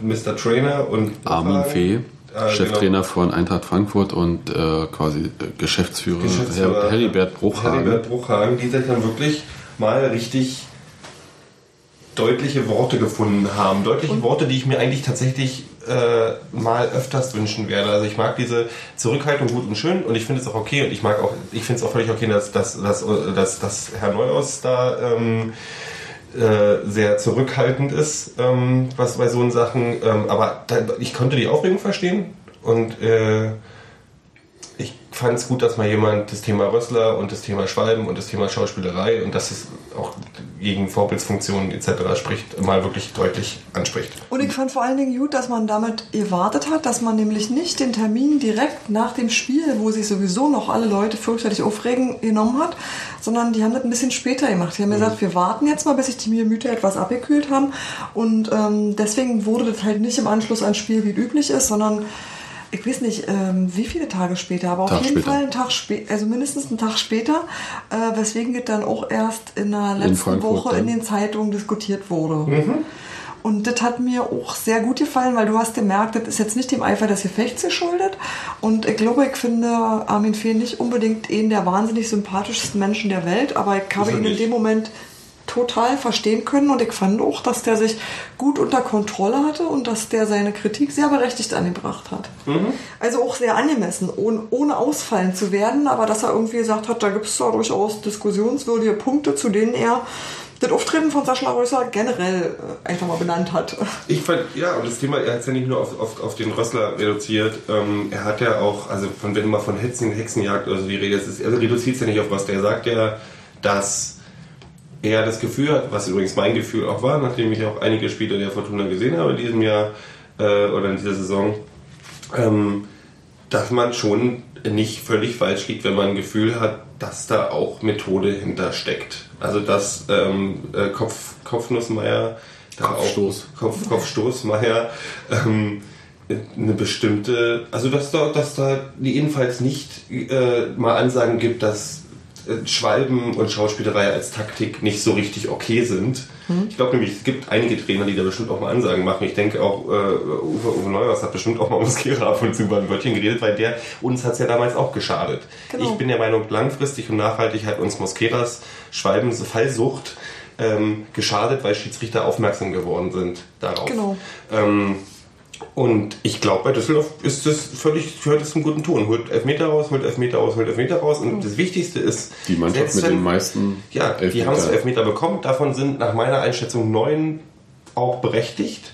Mr. Trainer und
Armin Fee,
Ah,
Cheftrainer von Eintracht Frankfurt und äh, quasi äh, Geschäftsführer,
Geschäftsführer
Her Heribert Bruchhagen.
Heribert Bruchhagen, die sich dann wirklich mal richtig deutliche Worte gefunden haben. Deutliche Worte, die ich mir eigentlich tatsächlich äh, mal öfters wünschen werde. Also ich mag diese Zurückhaltung gut und schön und ich finde es auch okay und ich mag auch, ich finde es auch völlig okay, dass, dass, dass, dass, dass Herr Neuhaus da ähm, äh, sehr zurückhaltend ist, ähm, was bei so Sachen. Ähm, aber da, ich konnte die Aufregung verstehen und äh, ich fand es gut, dass mal jemand das Thema Rössler und das Thema Schwalben und das Thema Schauspielerei und dass es auch gegen Vorbildsfunktionen etc. spricht, mal wirklich deutlich anspricht.
Und ich fand vor allen Dingen gut, dass man damit erwartet hat, dass man nämlich nicht den Termin direkt nach dem Spiel, wo sich sowieso noch alle Leute fürchterlich aufregen, genommen hat, sondern die haben das ein bisschen später gemacht. Die haben gesagt, wir warten jetzt mal, bis sich die Gemüter etwas abgekühlt haben. Und ähm, deswegen wurde das halt nicht im Anschluss an Spiel, wie üblich ist, sondern ich weiß nicht, ähm, wie viele Tage später, aber auf
Tag
jeden
später.
Fall einen Tag später, also mindestens einen Tag später, äh, weswegen das dann auch erst in der letzten
Frankfurt
Woche in
dann.
den Zeitungen diskutiert wurde. Und das hat mir auch sehr gut gefallen, weil du hast gemerkt, das ist jetzt nicht dem Eifer des Gefechts geschuldet. Und ich glaube, ich finde Armin Fee nicht unbedingt einen der wahnsinnig sympathischsten Menschen der Welt, aber ich habe ihn in
nicht.
dem Moment total verstehen können und ich fand auch, dass der sich gut unter Kontrolle hatte und dass der seine Kritik sehr berechtigt angebracht hat. Also auch sehr angemessen, ohne, ohne ausfallen zu werden, aber dass er irgendwie gesagt hat, da gibt es zwar durchaus diskussionswürdige Punkte, zu denen er das Auftreten von Sascha Rösser generell äh, einfach mal benannt hat.
Ich fand, ja, und das Thema, er hat es ja nicht nur auf, auf, auf den Rössler reduziert, ähm, er hat ja auch, also von wenn du mal von Hetzen, Hexenjagd oder so die Rede ist, er reduziert es ja nicht auf Rössler. Er sagt ja, dass er das Gefühl hat, was übrigens mein Gefühl auch war, nachdem ich auch einige Spiele der Fortuna gesehen habe in diesem Jahr äh, oder in dieser Saison, ähm, dass man schon nicht völlig falsch liegt, wenn man ein Gefühl hat, dass da auch Methode hintersteckt. Also dass ähm, äh, Kopf, Kopfnussmeier
Kopfstoß.
auch Kopf, Kopfstoßmeier ähm, eine bestimmte, also dass da, dass da jedenfalls nicht äh, mal Ansagen gibt, dass Schwalben und Schauspielerei als Taktik nicht so richtig okay sind. Ich glaube nämlich, es gibt einige Trainer, die da bestimmt auch mal Ansagen machen. Ich denke auch, äh, Uwe, Uwe Neuhaus hat bestimmt auch mal Muskera ab und zu über ein Wörtchen geredet, weil der uns hat es ja damals auch geschadet.
Genau.
Ich bin der Meinung, langfristig und nachhaltig hat uns Mosqueras Schwalben-Fallsucht ähm, geschadet, weil Schiedsrichter aufmerksam geworden sind darauf.
Genau.
Ähm, und ich glaube, bei Düsseldorf ist das völlig, gehört es zum guten Ton. Holt Elfmeter raus, holt Elfmeter raus, holt Elfmeter raus. Und das Wichtigste ist,
Die Mannschaft
selbst
mit den meisten
ja, die
Elfmeter.
haben es Elfmeter bekommen. Davon sind nach meiner Einschätzung neun auch berechtigt.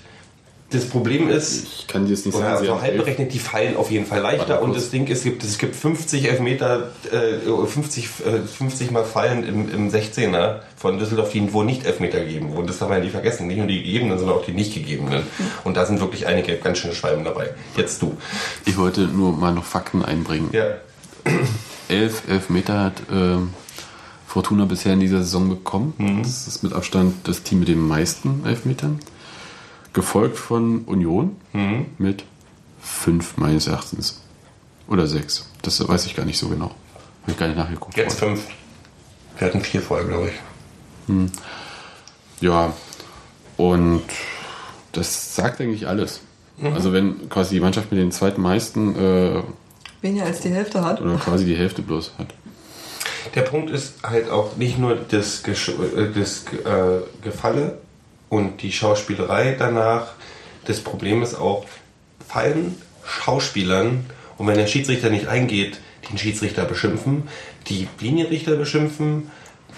Das Problem ist,
Ich kann dir jetzt nicht sagen, sie
so
haben
halb berechnet, die fallen auf jeden Fall leichter. Und das Ding ist, es gibt, es gibt 50 Elfmeter, äh, 50, äh, 50 Mal Fallen im, im 16er von Düsseldorf, die wo nicht Elfmeter gegeben wurden. Das darf man ja nicht vergessen. Nicht nur die gegebenen, sondern auch die nicht gegebenen. Und da sind wirklich einige ganz schöne Schwalben dabei. Jetzt du.
Ich wollte nur mal noch Fakten einbringen.
Ja.
Elf Elfmeter hat ähm, Fortuna bisher in dieser Saison bekommen.
Mhm.
Das ist mit Abstand das Team mit den meisten Elfmetern. Gefolgt von Union
Mhm.
mit fünf meines Erachtens. Oder sechs. Das weiß ich gar nicht so genau. Habe ich gar nicht nachgeguckt.
Jetzt
vorher.
fünf. Wir hatten vier vorher, glaube ich.
Ja, und das sagt eigentlich alles. Also wenn quasi die Mannschaft mit den zweitmeisten äh,
Weniger als die Hälfte hat.
oder quasi die Hälfte bloß hat.
Der Punkt ist halt auch nicht nur das, Gesch äh, das äh, Gefalle und die Schauspielerei danach. Das Problem ist auch, fallen Schauspielern und wenn der Schiedsrichter nicht eingeht, den Schiedsrichter beschimpfen, die Linienrichter beschimpfen,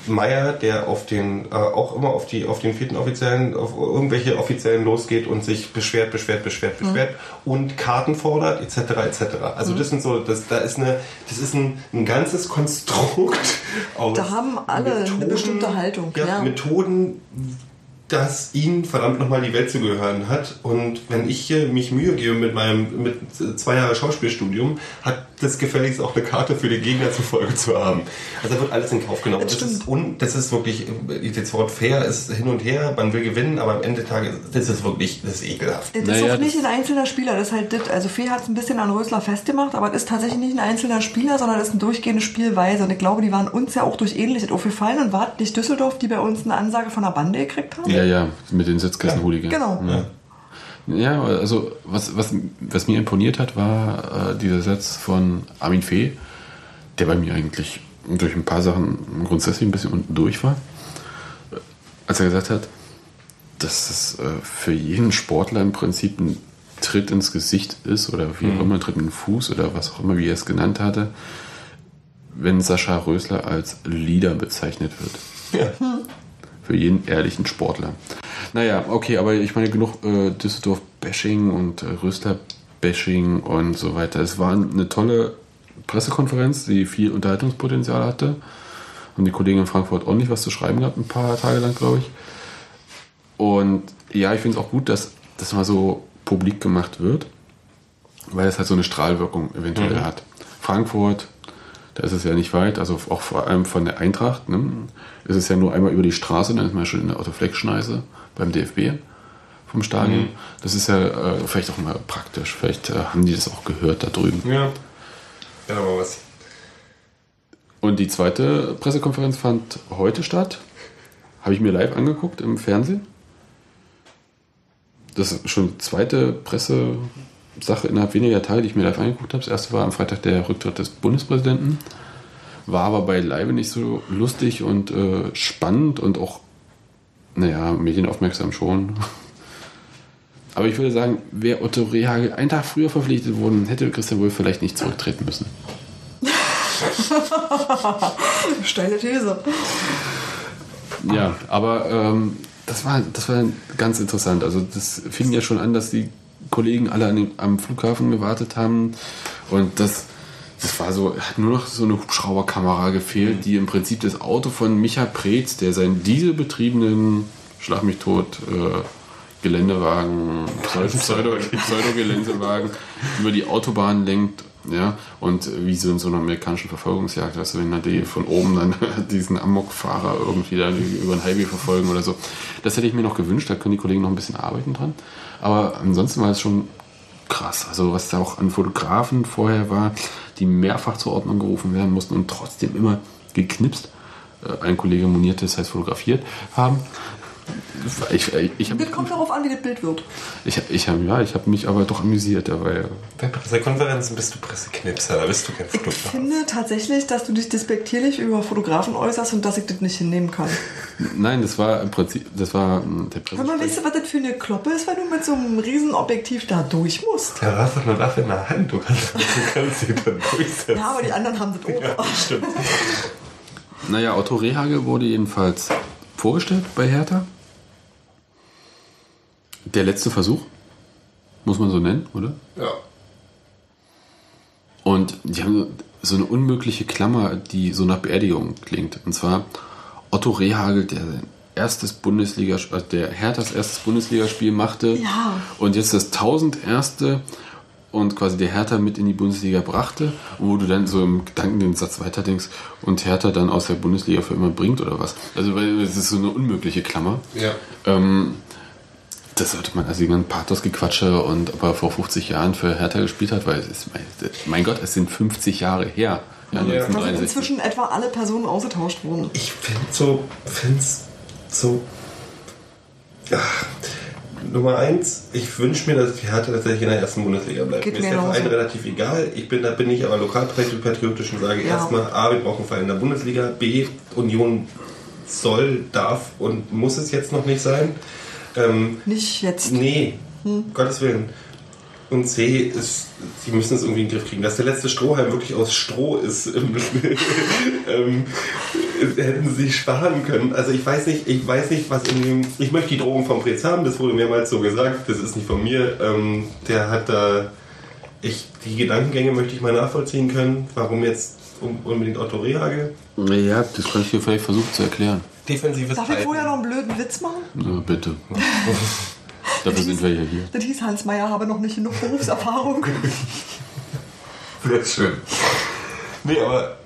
Meier, der auf den, äh, auch immer auf, die, auf den vierten Offiziellen, auf irgendwelche Offiziellen losgeht und sich beschwert, beschwert, beschwert, beschwert und Karten fordert, etc., etc. Also das sind so, das, da ist eine, das ist ein, ein ganzes Konstrukt aus
Da haben alle eine bestimmte Haltung,
Ja,
ja.
Methoden, dass ihnen verdammt nochmal die Welt zu gehören hat. Und wenn ich mich Mühe gebe mit meinem mit zwei Jahre Schauspielstudium, hat das gefälligst auch eine Karte für den Gegner zur Folge zu haben. Also da wird alles in Kauf genommen.
Das
Das, ist,
stimmt.
un, das ist wirklich, das Wort fair ist hin und her, man will gewinnen, aber am Ende des Tages, das ist wirklich, das ist ekelhaft.
Das
Naja,
ist auch nicht ein einzelner Spieler, das ist halt das. Also Fee hat es ein bisschen an Rösler festgemacht, aber es ist tatsächlich nicht ein einzelner Spieler, sondern es ist eine durchgehende Spielweise. Und ich glaube, die waren uns ja auch durch ähnliches aufgefallen und war nicht Düsseldorf, die bei uns eine Ansage von der Bande gekriegt haben?
Ja, ja, mit den Sitzkissen-Hooligans.
Genau.
Ja. Ja, also was, was, was mir imponiert hat, war äh, dieser Satz von Armin Fee, der bei mir eigentlich durch ein paar Sachen grundsätzlich ein bisschen unten durch war. Äh, Als er gesagt hat, dass es äh, für jeden Sportler im Prinzip ein Tritt ins Gesicht ist oder wie auch immer, ein Tritt in den Fuß oder was auch immer, wie er es genannt hatte, wenn Sascha Rösler als Leader bezeichnet wird. Für jeden ehrlichen Sportler. Naja, okay, aber ich meine genug äh, Düsseldorf-Bashing und äh, Rösler-Bashing und so weiter. Es war eine tolle Pressekonferenz, die viel Unterhaltungspotenzial hatte. Haben die Kollegen in Frankfurt ordentlich was zu schreiben gehabt, ein paar Tage lang, glaube ich. Und ja, ich finde es auch gut, dass das mal so publik gemacht wird, weil es halt so eine Strahlwirkung eventuell hat. Frankfurt, da ist es ja nicht weit, also auch vor allem von der Eintracht, ne, ist es ja nur einmal über die Straße, dann ist man schon in der Autoflex-Schneise beim DFB vom Stadion. Das ist ja äh, vielleicht auch mal praktisch. Vielleicht äh, haben die das auch gehört da drüben.
Ja. Ja, aber was.
Und die zweite Pressekonferenz fand heute statt. Habe ich mir live angeguckt im Fernsehen. Das ist schon die zweite Pressesache innerhalb weniger Tage, die ich mir live angeguckt habe. Das erste war am Freitag der Rücktritt des Bundespräsidenten. War aber bei Live nicht so lustig und äh, spannend und auch, naja, medienaufmerksam schon. Aber ich würde sagen, wäre Otto Rehagel einen Tag früher verpflichtet worden, hätte Christian Wolf vielleicht nicht zurücktreten müssen.
Steile These.
Ja, aber ähm, das, war, das war ganz interessant. Also das fing ja schon an, dass die Kollegen alle an dem, am Flughafen gewartet haben und das, das war so, hat nur noch so eine Hubschrauberkamera gefehlt, die im Prinzip das Auto von Micha Preetz, der seinen dieselbetriebenen Schlag mich tot äh, Geländewagen, Pseudo- Pseudo- Pseudo-Geländewagen über die Autobahn lenkt. Ja, und wie so in so einer amerikanischen Verfolgungsjagd, also wenn da die von oben dann diesen Amok-Fahrer irgendwie dann über den Highway verfolgen oder so. Das hätte ich mir noch gewünscht, da können die Kollegen noch ein bisschen arbeiten dran. Aber ansonsten war es schon krass. Also was da auch an Fotografen vorher war, die mehrfach zur Ordnung gerufen werden mussten und trotzdem immer geknipst. Äh, Ein Kollege monierte, das heißt fotografiert haben. Ich, ich, ich habe
Das kommt darauf an, wie das Bild wird.
ich, ich hab, ja, ich hab mich aber doch amüsiert dabei.
Bei Pressekonferenzen bist du Presseknipser, da bist du kein
Ich
Fotograf.
finde tatsächlich, dass du dich despektierlich über Fotografen äußerst und dass ich das nicht hinnehmen kann.
Nein, das war im Prinzip, das war mm, der
Hör mal, weißt
Presse.
du, was das für eine Kloppe ist, wenn du mit so einem riesen Objektiv da durch musst?
Der hast doch eine Waffe in der Hand, du kannst, du kannst sie dann durchsetzen.
Ja, aber die anderen haben das auch.
Ja, stimmt.
Naja, Otto Rehagel wurde jedenfalls vorgestellt bei Hertha. Der letzte Versuch, muss man so nennen, oder?
Ja.
Und die haben so eine unmögliche Klammer, die so nach Beerdigung klingt. Und zwar Otto Rehagel, der sein erstes Bundesliga, also der Herthas erstes Bundesligaspiel machte
Ja.
und jetzt das tausenderste und quasi der Hertha mit in die Bundesliga brachte und wo du dann so im Gedanken den Satz weiterdenkst und Hertha dann aus der Bundesliga für immer bringt oder was. Also weil es ist so eine unmögliche Klammer.
Ja.
Ähm, das sollte man, also die ganzen Pathos-Gequatsche und ob er vor 50 Jahren für Hertha gespielt hat, weil es ist, mein, Gott, es sind 50 Jahre her. Ja,
Ja.
Da sind
1963.
inzwischen etwa alle Personen ausgetauscht worden.
Ich finde so, find's so. Ach, Nummer eins, ich wünsche mir, dass die Hertha tatsächlich in der ersten Bundesliga bleibt.
Geht
mir ist
mir
der. Verein relativ egal. Ich bin, da bin ich aber lokalpatriotisch und sage
Ja.
erstmal, A, wir brauchen einen Verein in der Bundesliga, B, Union soll, darf und muss es jetzt noch nicht sein. Ähm,
Nicht jetzt.
Nee, Gottes Willen. Und C ist, sie müssen es irgendwie in den Griff kriegen. Dass der letzte Strohhalm wirklich aus Stroh ist, ähm, ähm, hätten sie sparen können. Also ich weiß nicht, ich weiß nicht, was in dem. Ich möchte die Drohung vom Prez haben, das wurde mehrmals so gesagt, das ist nicht von mir. Ähm, der hat da. Ich, die Gedankengänge möchte ich mal nachvollziehen können. Warum jetzt un- unbedingt Otto Rehagel?
Ja, das kann ich dir vielleicht versuchen zu erklären.
Defensives
Darf ich vorher noch einen blöden Witz machen?
Ja, bitte. Dafür sind wir ja hier.
Das hieß Hans Meyer habe noch nicht genug Berufserfahrung.
Sehr schön. Nee, aber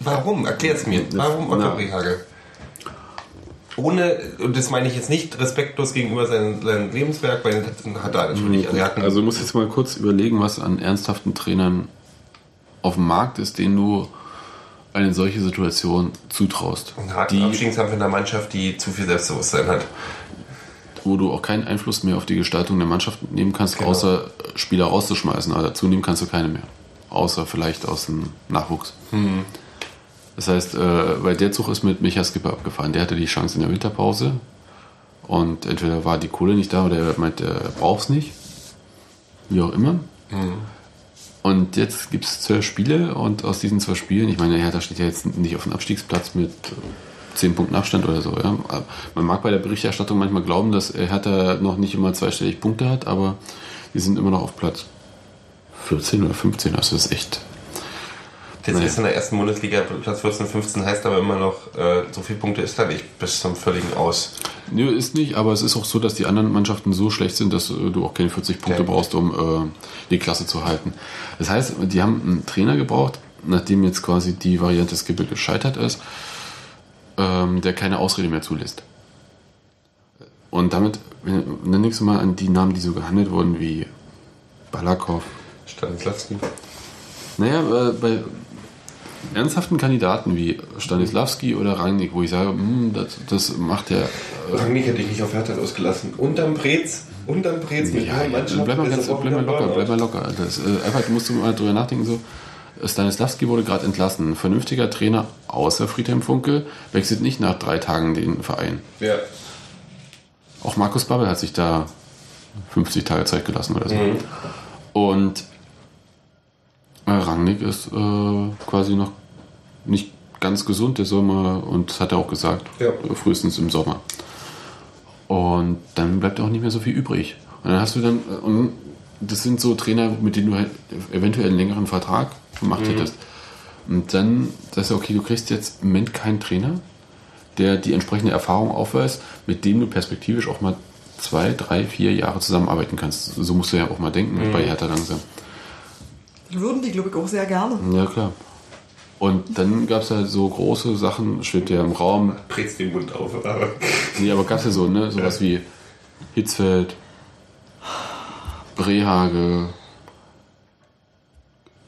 warum? Erklär es mir. Warum Otto. Rehagel? Ohne, und das meine ich jetzt nicht respektlos gegenüber seinem, seinem Lebenswerk, weil das hat er natürlich. Also, er hat einen-
Also du musst jetzt mal kurz überlegen, was an ernsthaften Trainern auf dem Markt ist, denen du eine solche Situation zutraust.
einen harten
Die,
Abstiegskampf in der Mannschaft, die zu viel Selbstbewusstsein hat.
wo du auch keinen Einfluss mehr auf die Gestaltung der Mannschaft nehmen kannst,
Genau.
außer Spieler rauszuschmeißen. Aber dazu nehmen kannst du keine mehr. Außer vielleicht aus dem Nachwuchs.
Hm.
Das heißt, äh, weil der Zug ist mit Micha Skipper abgefahren. Der hatte die Chance in der Winterpause. Und entweder war die Kohle nicht da oder er meint, er braucht es nicht. Wie auch immer.
Hm.
Und jetzt gibt es zwölf Spiele und aus diesen zwölf Spielen, ich meine, Hertha steht ja jetzt nicht auf dem Abstiegsplatz mit zehn Punkten Abstand oder so. Ja. Man mag bei der Berichterstattung manchmal glauben, dass Hertha noch nicht immer zweistellig Punkte hat, aber die sind immer noch auf Platz 14 oder 15. Also das ist echt.
Jetzt
Naja.
ist in der ersten Bundesliga Platz 14, 15, heißt aber immer noch, äh, so viele Punkte ist da nicht bis zum völligen Aus.
Nö, ist nicht, aber es ist auch so, dass die anderen Mannschaften so schlecht sind, dass äh, du auch keine 40 Punkte
Ja.
brauchst, um äh, die Klasse zu halten. Das heißt, die haben einen Trainer gebraucht, nachdem jetzt quasi die Variante Skippel gescheitert ist, ähm, der keine Ausrede mehr zulässt. Und damit, dann denkst du mal an die Namen, die so gehandelt wurden, wie Balakov.
Stanislavski.
Naja, äh, bei ernsthaften Kandidaten wie Stanislavski oder Rangnick, wo ich sage, hm, das, das macht der
Rangnick hätte ich nicht auf Hertha ausgelassen. Unterm Brez, unterm Brez mit
Ja, ja,
Mannschaft.
bleib mal, ganz, bleib mal locker, bleib mal locker. Alter. Das, äh, einfach musst du mal drüber nachdenken, so. Stanislavski wurde gerade entlassen. Ein vernünftiger Trainer, außer Friedhelm Funkel, wechselt nicht nach drei Tagen den Verein.
Ja.
Auch Markus Babbel hat sich da 50 Tage Zeit gelassen oder so.
Mhm.
Und äh, Rangnick ist äh, quasi noch nicht ganz gesund, der Sommer, und das hat er auch gesagt,
Ja.
äh, frühestens im Sommer. Und dann bleibt auch nicht mehr so viel übrig. Und dann hast du dann, äh, und das sind so Trainer, mit denen du halt eventuell einen längeren Vertrag gemacht hättest. Und dann sagst du, okay, du kriegst jetzt im Moment keinen Trainer, der die entsprechende Erfahrung aufweist, mit dem du perspektivisch auch mal zwei, drei, vier Jahre zusammenarbeiten kannst. So musst du ja auch mal denken bei Hertha langsam.
Würden die, glaube ich, auch sehr gerne.
Ja, klar. Und dann gab es halt so große Sachen, steht ja im Raum.
Brez den Mund auf. Aber
Nee, aber gab es ja so, ne? Sowas wie Hitzfeld, Brehage,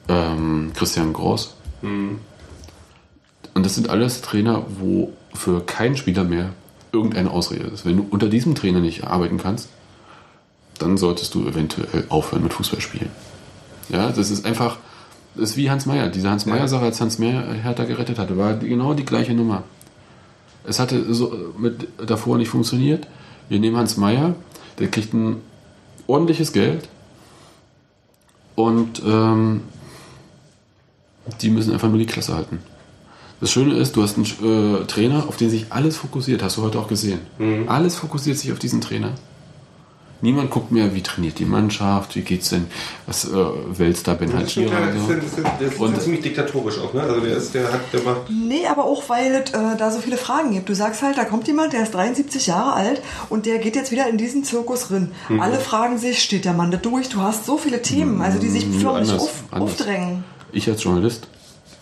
ähm, Christian Groß. Und das sind alles Trainer, wo für keinen Spieler mehr irgendeine Ausrede ist. Wenn du unter diesem Trainer nicht arbeiten kannst, dann solltest du eventuell aufhören mit Fußballspielen. Ja, das ist einfach, das ist wie Hans Meyer. Diese Hans Meyer-Sache, als Hans Meyer Hertha gerettet hatte, war genau die gleiche Nummer. Es hatte so mit davor nicht funktioniert. Wir nehmen Hans Meyer, der kriegt ein ordentliches Geld und ähm, die müssen einfach nur die Klasse halten. Das Schöne ist, du hast einen äh, Trainer, auf den sich alles fokussiert, hast du heute auch gesehen. Alles fokussiert sich auf diesen Trainer. Niemand guckt mehr, wie trainiert die Mannschaft, wie geht's denn, was äh, wälzt da Ben
das
und
das ist, das ziemlich diktatorisch auch, ne? Also der ist, der hat, der macht.
Nee, aber auch, weil es äh, da so viele Fragen gibt. Du sagst halt, da kommt jemand, der ist 73 Jahre alt und der geht jetzt wieder in diesen Zirkus rein.
Mhm.
Alle fragen sich, steht der Mann da durch? Du hast so viele Themen, also die sich förmlich
anders,
auf,
anders.
aufdrängen.
Ich als Journalist,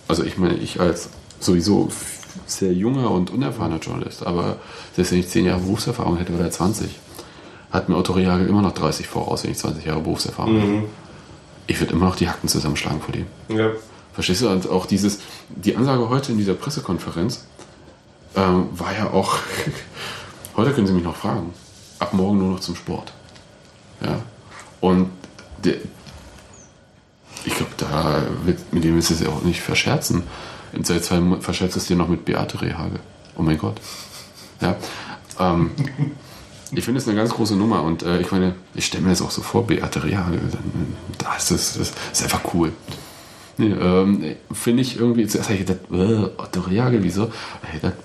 also ich meine, ich als sowieso sehr junger und unerfahrener Journalist, aber selbst wenn ich 10 Jahre Berufserfahrung hätte oder 20, hat mir Otto Rehagel immer noch 30 voraus, wenn ich 20 Jahre Berufserfahrung hätte. Ich würde immer noch die Hacken zusammenschlagen vor dem.
Ja.
Verstehst du? Und auch dieses, die Ansage heute in dieser Pressekonferenz ähm, war ja auch, heute können Sie mich noch fragen. ab morgen nur noch zum Sport. Ja. Und der, ich glaube, da wird, mit dem ist es ja auch nicht verscherzen. In seit zwei Monaten verscherzt es dir noch mit Beate Rehage. Oh mein Gott. Ja. Ähm, ich finde es eine ganz große Nummer und äh, ich meine, ich stelle mir das auch so vor, Beate Rehage, dann, da ist das, das ist einfach cool. Nee, ähm, finde ich irgendwie, zuerst habe ich gedacht, äh, Otto Rehage, wieso? Ich dachte,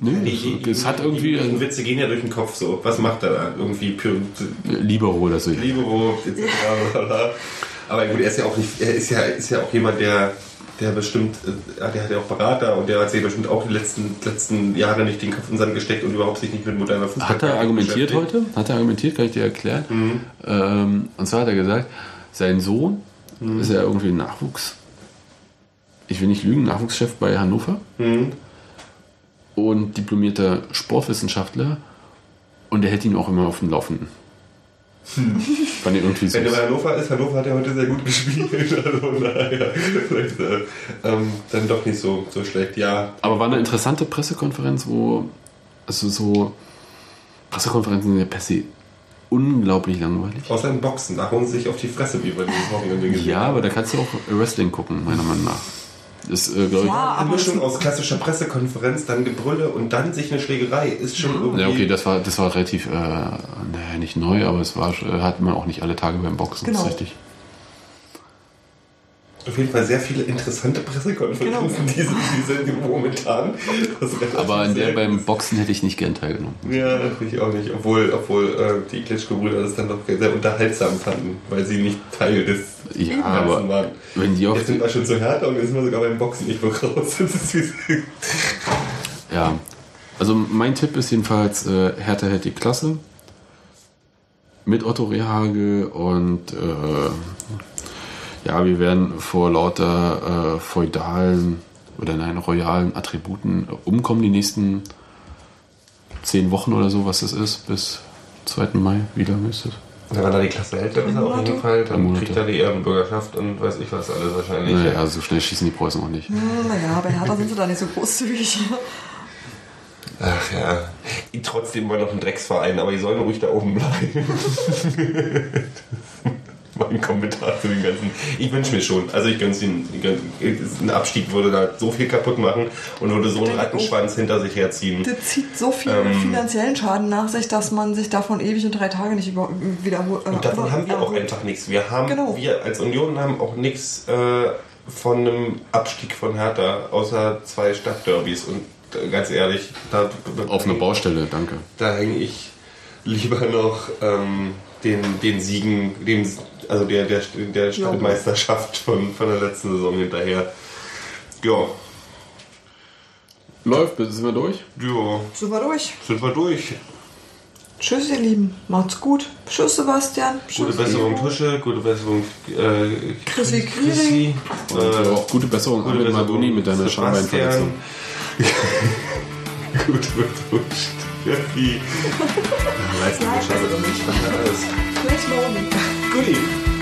nee, es hat irgendwie
Die,
äh,
Witze gehen ja durch den Kopf so. Was macht er da? Irgendwie Py-
Libero oder so.
Libero, etc. Aber gut, er ist ja auch nicht, er ist ja, ist ja auch jemand, der, der bestimmt, äh, der hat ja auch Berater und der hat sich bestimmt auch die letzten, letzten Jahre nicht den Kopf in den Sand gesteckt und überhaupt sich nicht mit moderner Fußball
Hat er argumentiert heute? Hat er argumentiert, kann ich dir erklären. Ähm, und zwar hat er gesagt, sein Sohn ist ja irgendwie ein Nachwuchs, ich will nicht lügen, Nachwuchschef bei Hannover
Mhm.
und diplomierter Sportwissenschaftler und der hält ihn auch immer auf dem Laufenden. Fand ich irgendwie
Wenn er bei. Hannover ist, Hannover hat ja heute sehr gut gespielt. Also naja, vielleicht äh, ähm, dann doch nicht so, so schlecht. Ja,
Aber war eine interessante Pressekonferenz, wo, also so, Pressekonferenzen sind ja per se unglaublich langweilig.
außer im Boxen, da hauen sie sich auf die Fresse, wie wir dieses Wochenende gesehen
Ja, aber da kannst du auch Wrestling gucken, meiner Meinung nach. Das, äh, glaube ich,
Ja,
Eine
aber
Mischung aus klassischer Pressekonferenz, dann Gebrülle und dann sich eine Schlägerei ist schon irgendwie.
Ja, okay, das war, das war relativ, äh, naja, nicht neu, aber es war, äh, hat man auch nicht alle Tage beim Boxen, das
Genau.
ist richtig.
Auf jeden Fall sehr viele interessante Pressekonferenzen,
Genau.
die, sind, die sind momentan. Ist
Aber an der beim. Boxen hätte ich nicht gern teilgenommen.
Ja, ich auch nicht. Obwohl, obwohl äh, die Klitschko-Brüder das dann doch sehr unterhaltsam fanden, weil sie nicht Teil des
Ja,
Ganzen
aber
waren.
wenn die auch,
Jetzt sind wir schon zu härter und jetzt sind wir sogar beim Boxen nicht mehr raus.
Ja. Also mein Tipp ist jedenfalls, äh, Hertha hält die Klasse. Mit Otto Rehage und äh, ja, wir werden vor lauter äh, feudalen oder nein, royalen Attributen umkommen die nächsten zehn Wochen oder so, was das ist, bis 2. Mai. Wie lange ist das?
Wenn da die Klasse hält, dann ist er auf jeden Fall, dann
Monate.
kriegt er die Ehrenbürgerschaft und weiß ich was alles wahrscheinlich.
Naja, so schnell schießen die Preußen auch nicht.
Naja, bei Hertha sind sie da nicht so großzügig.
Ach ja. Trotzdem mal noch ein Drecksverein, aber die sollen ruhig da oben bleiben. mein Kommentar zu den ganzen. Ich wünsche mir schon. Also ich gönn's gönn- Ein Abstieg würde da so viel kaputt machen und würde so einen Rattenschwanz hinter sich herziehen.
Das zieht so viel
Ähm.
finanziellen Schaden nach sich, dass man sich davon ewig in drei Tage nicht über, wiederholt.
Und davon haben wir auch einfach nichts. Wir haben,
Genau.
wir als Union haben auch nichts äh, von einem Abstieg von Hertha, außer zwei Stadtderbys. Und äh, ganz ehrlich, da,
Auf einer Baustelle, danke.
da hänge ich lieber noch ähm, den, den Siegen, dem, also der, der, der Stadtmeisterschaft von, von der letzten Saison hinterher. Ja,
Läuft, sind wir durch?
ja,
Sind wir durch.
sind wir durch.
Tschüss, ihr Lieben. Macht's gut. Tschüss, Sebastian.
Gute
Tschüss,
Besserung,
Gero.
Tusche, gute Besserung, äh,
Chrissy.
Chrissy,
Und
äh,
auch gute Besserung
gute Besserung,
Maduni mit deiner Schambeinverletzung.
Gute Besserung, Steffi. Leistung, schade, dann nicht. Alles.
Please, Good
evening.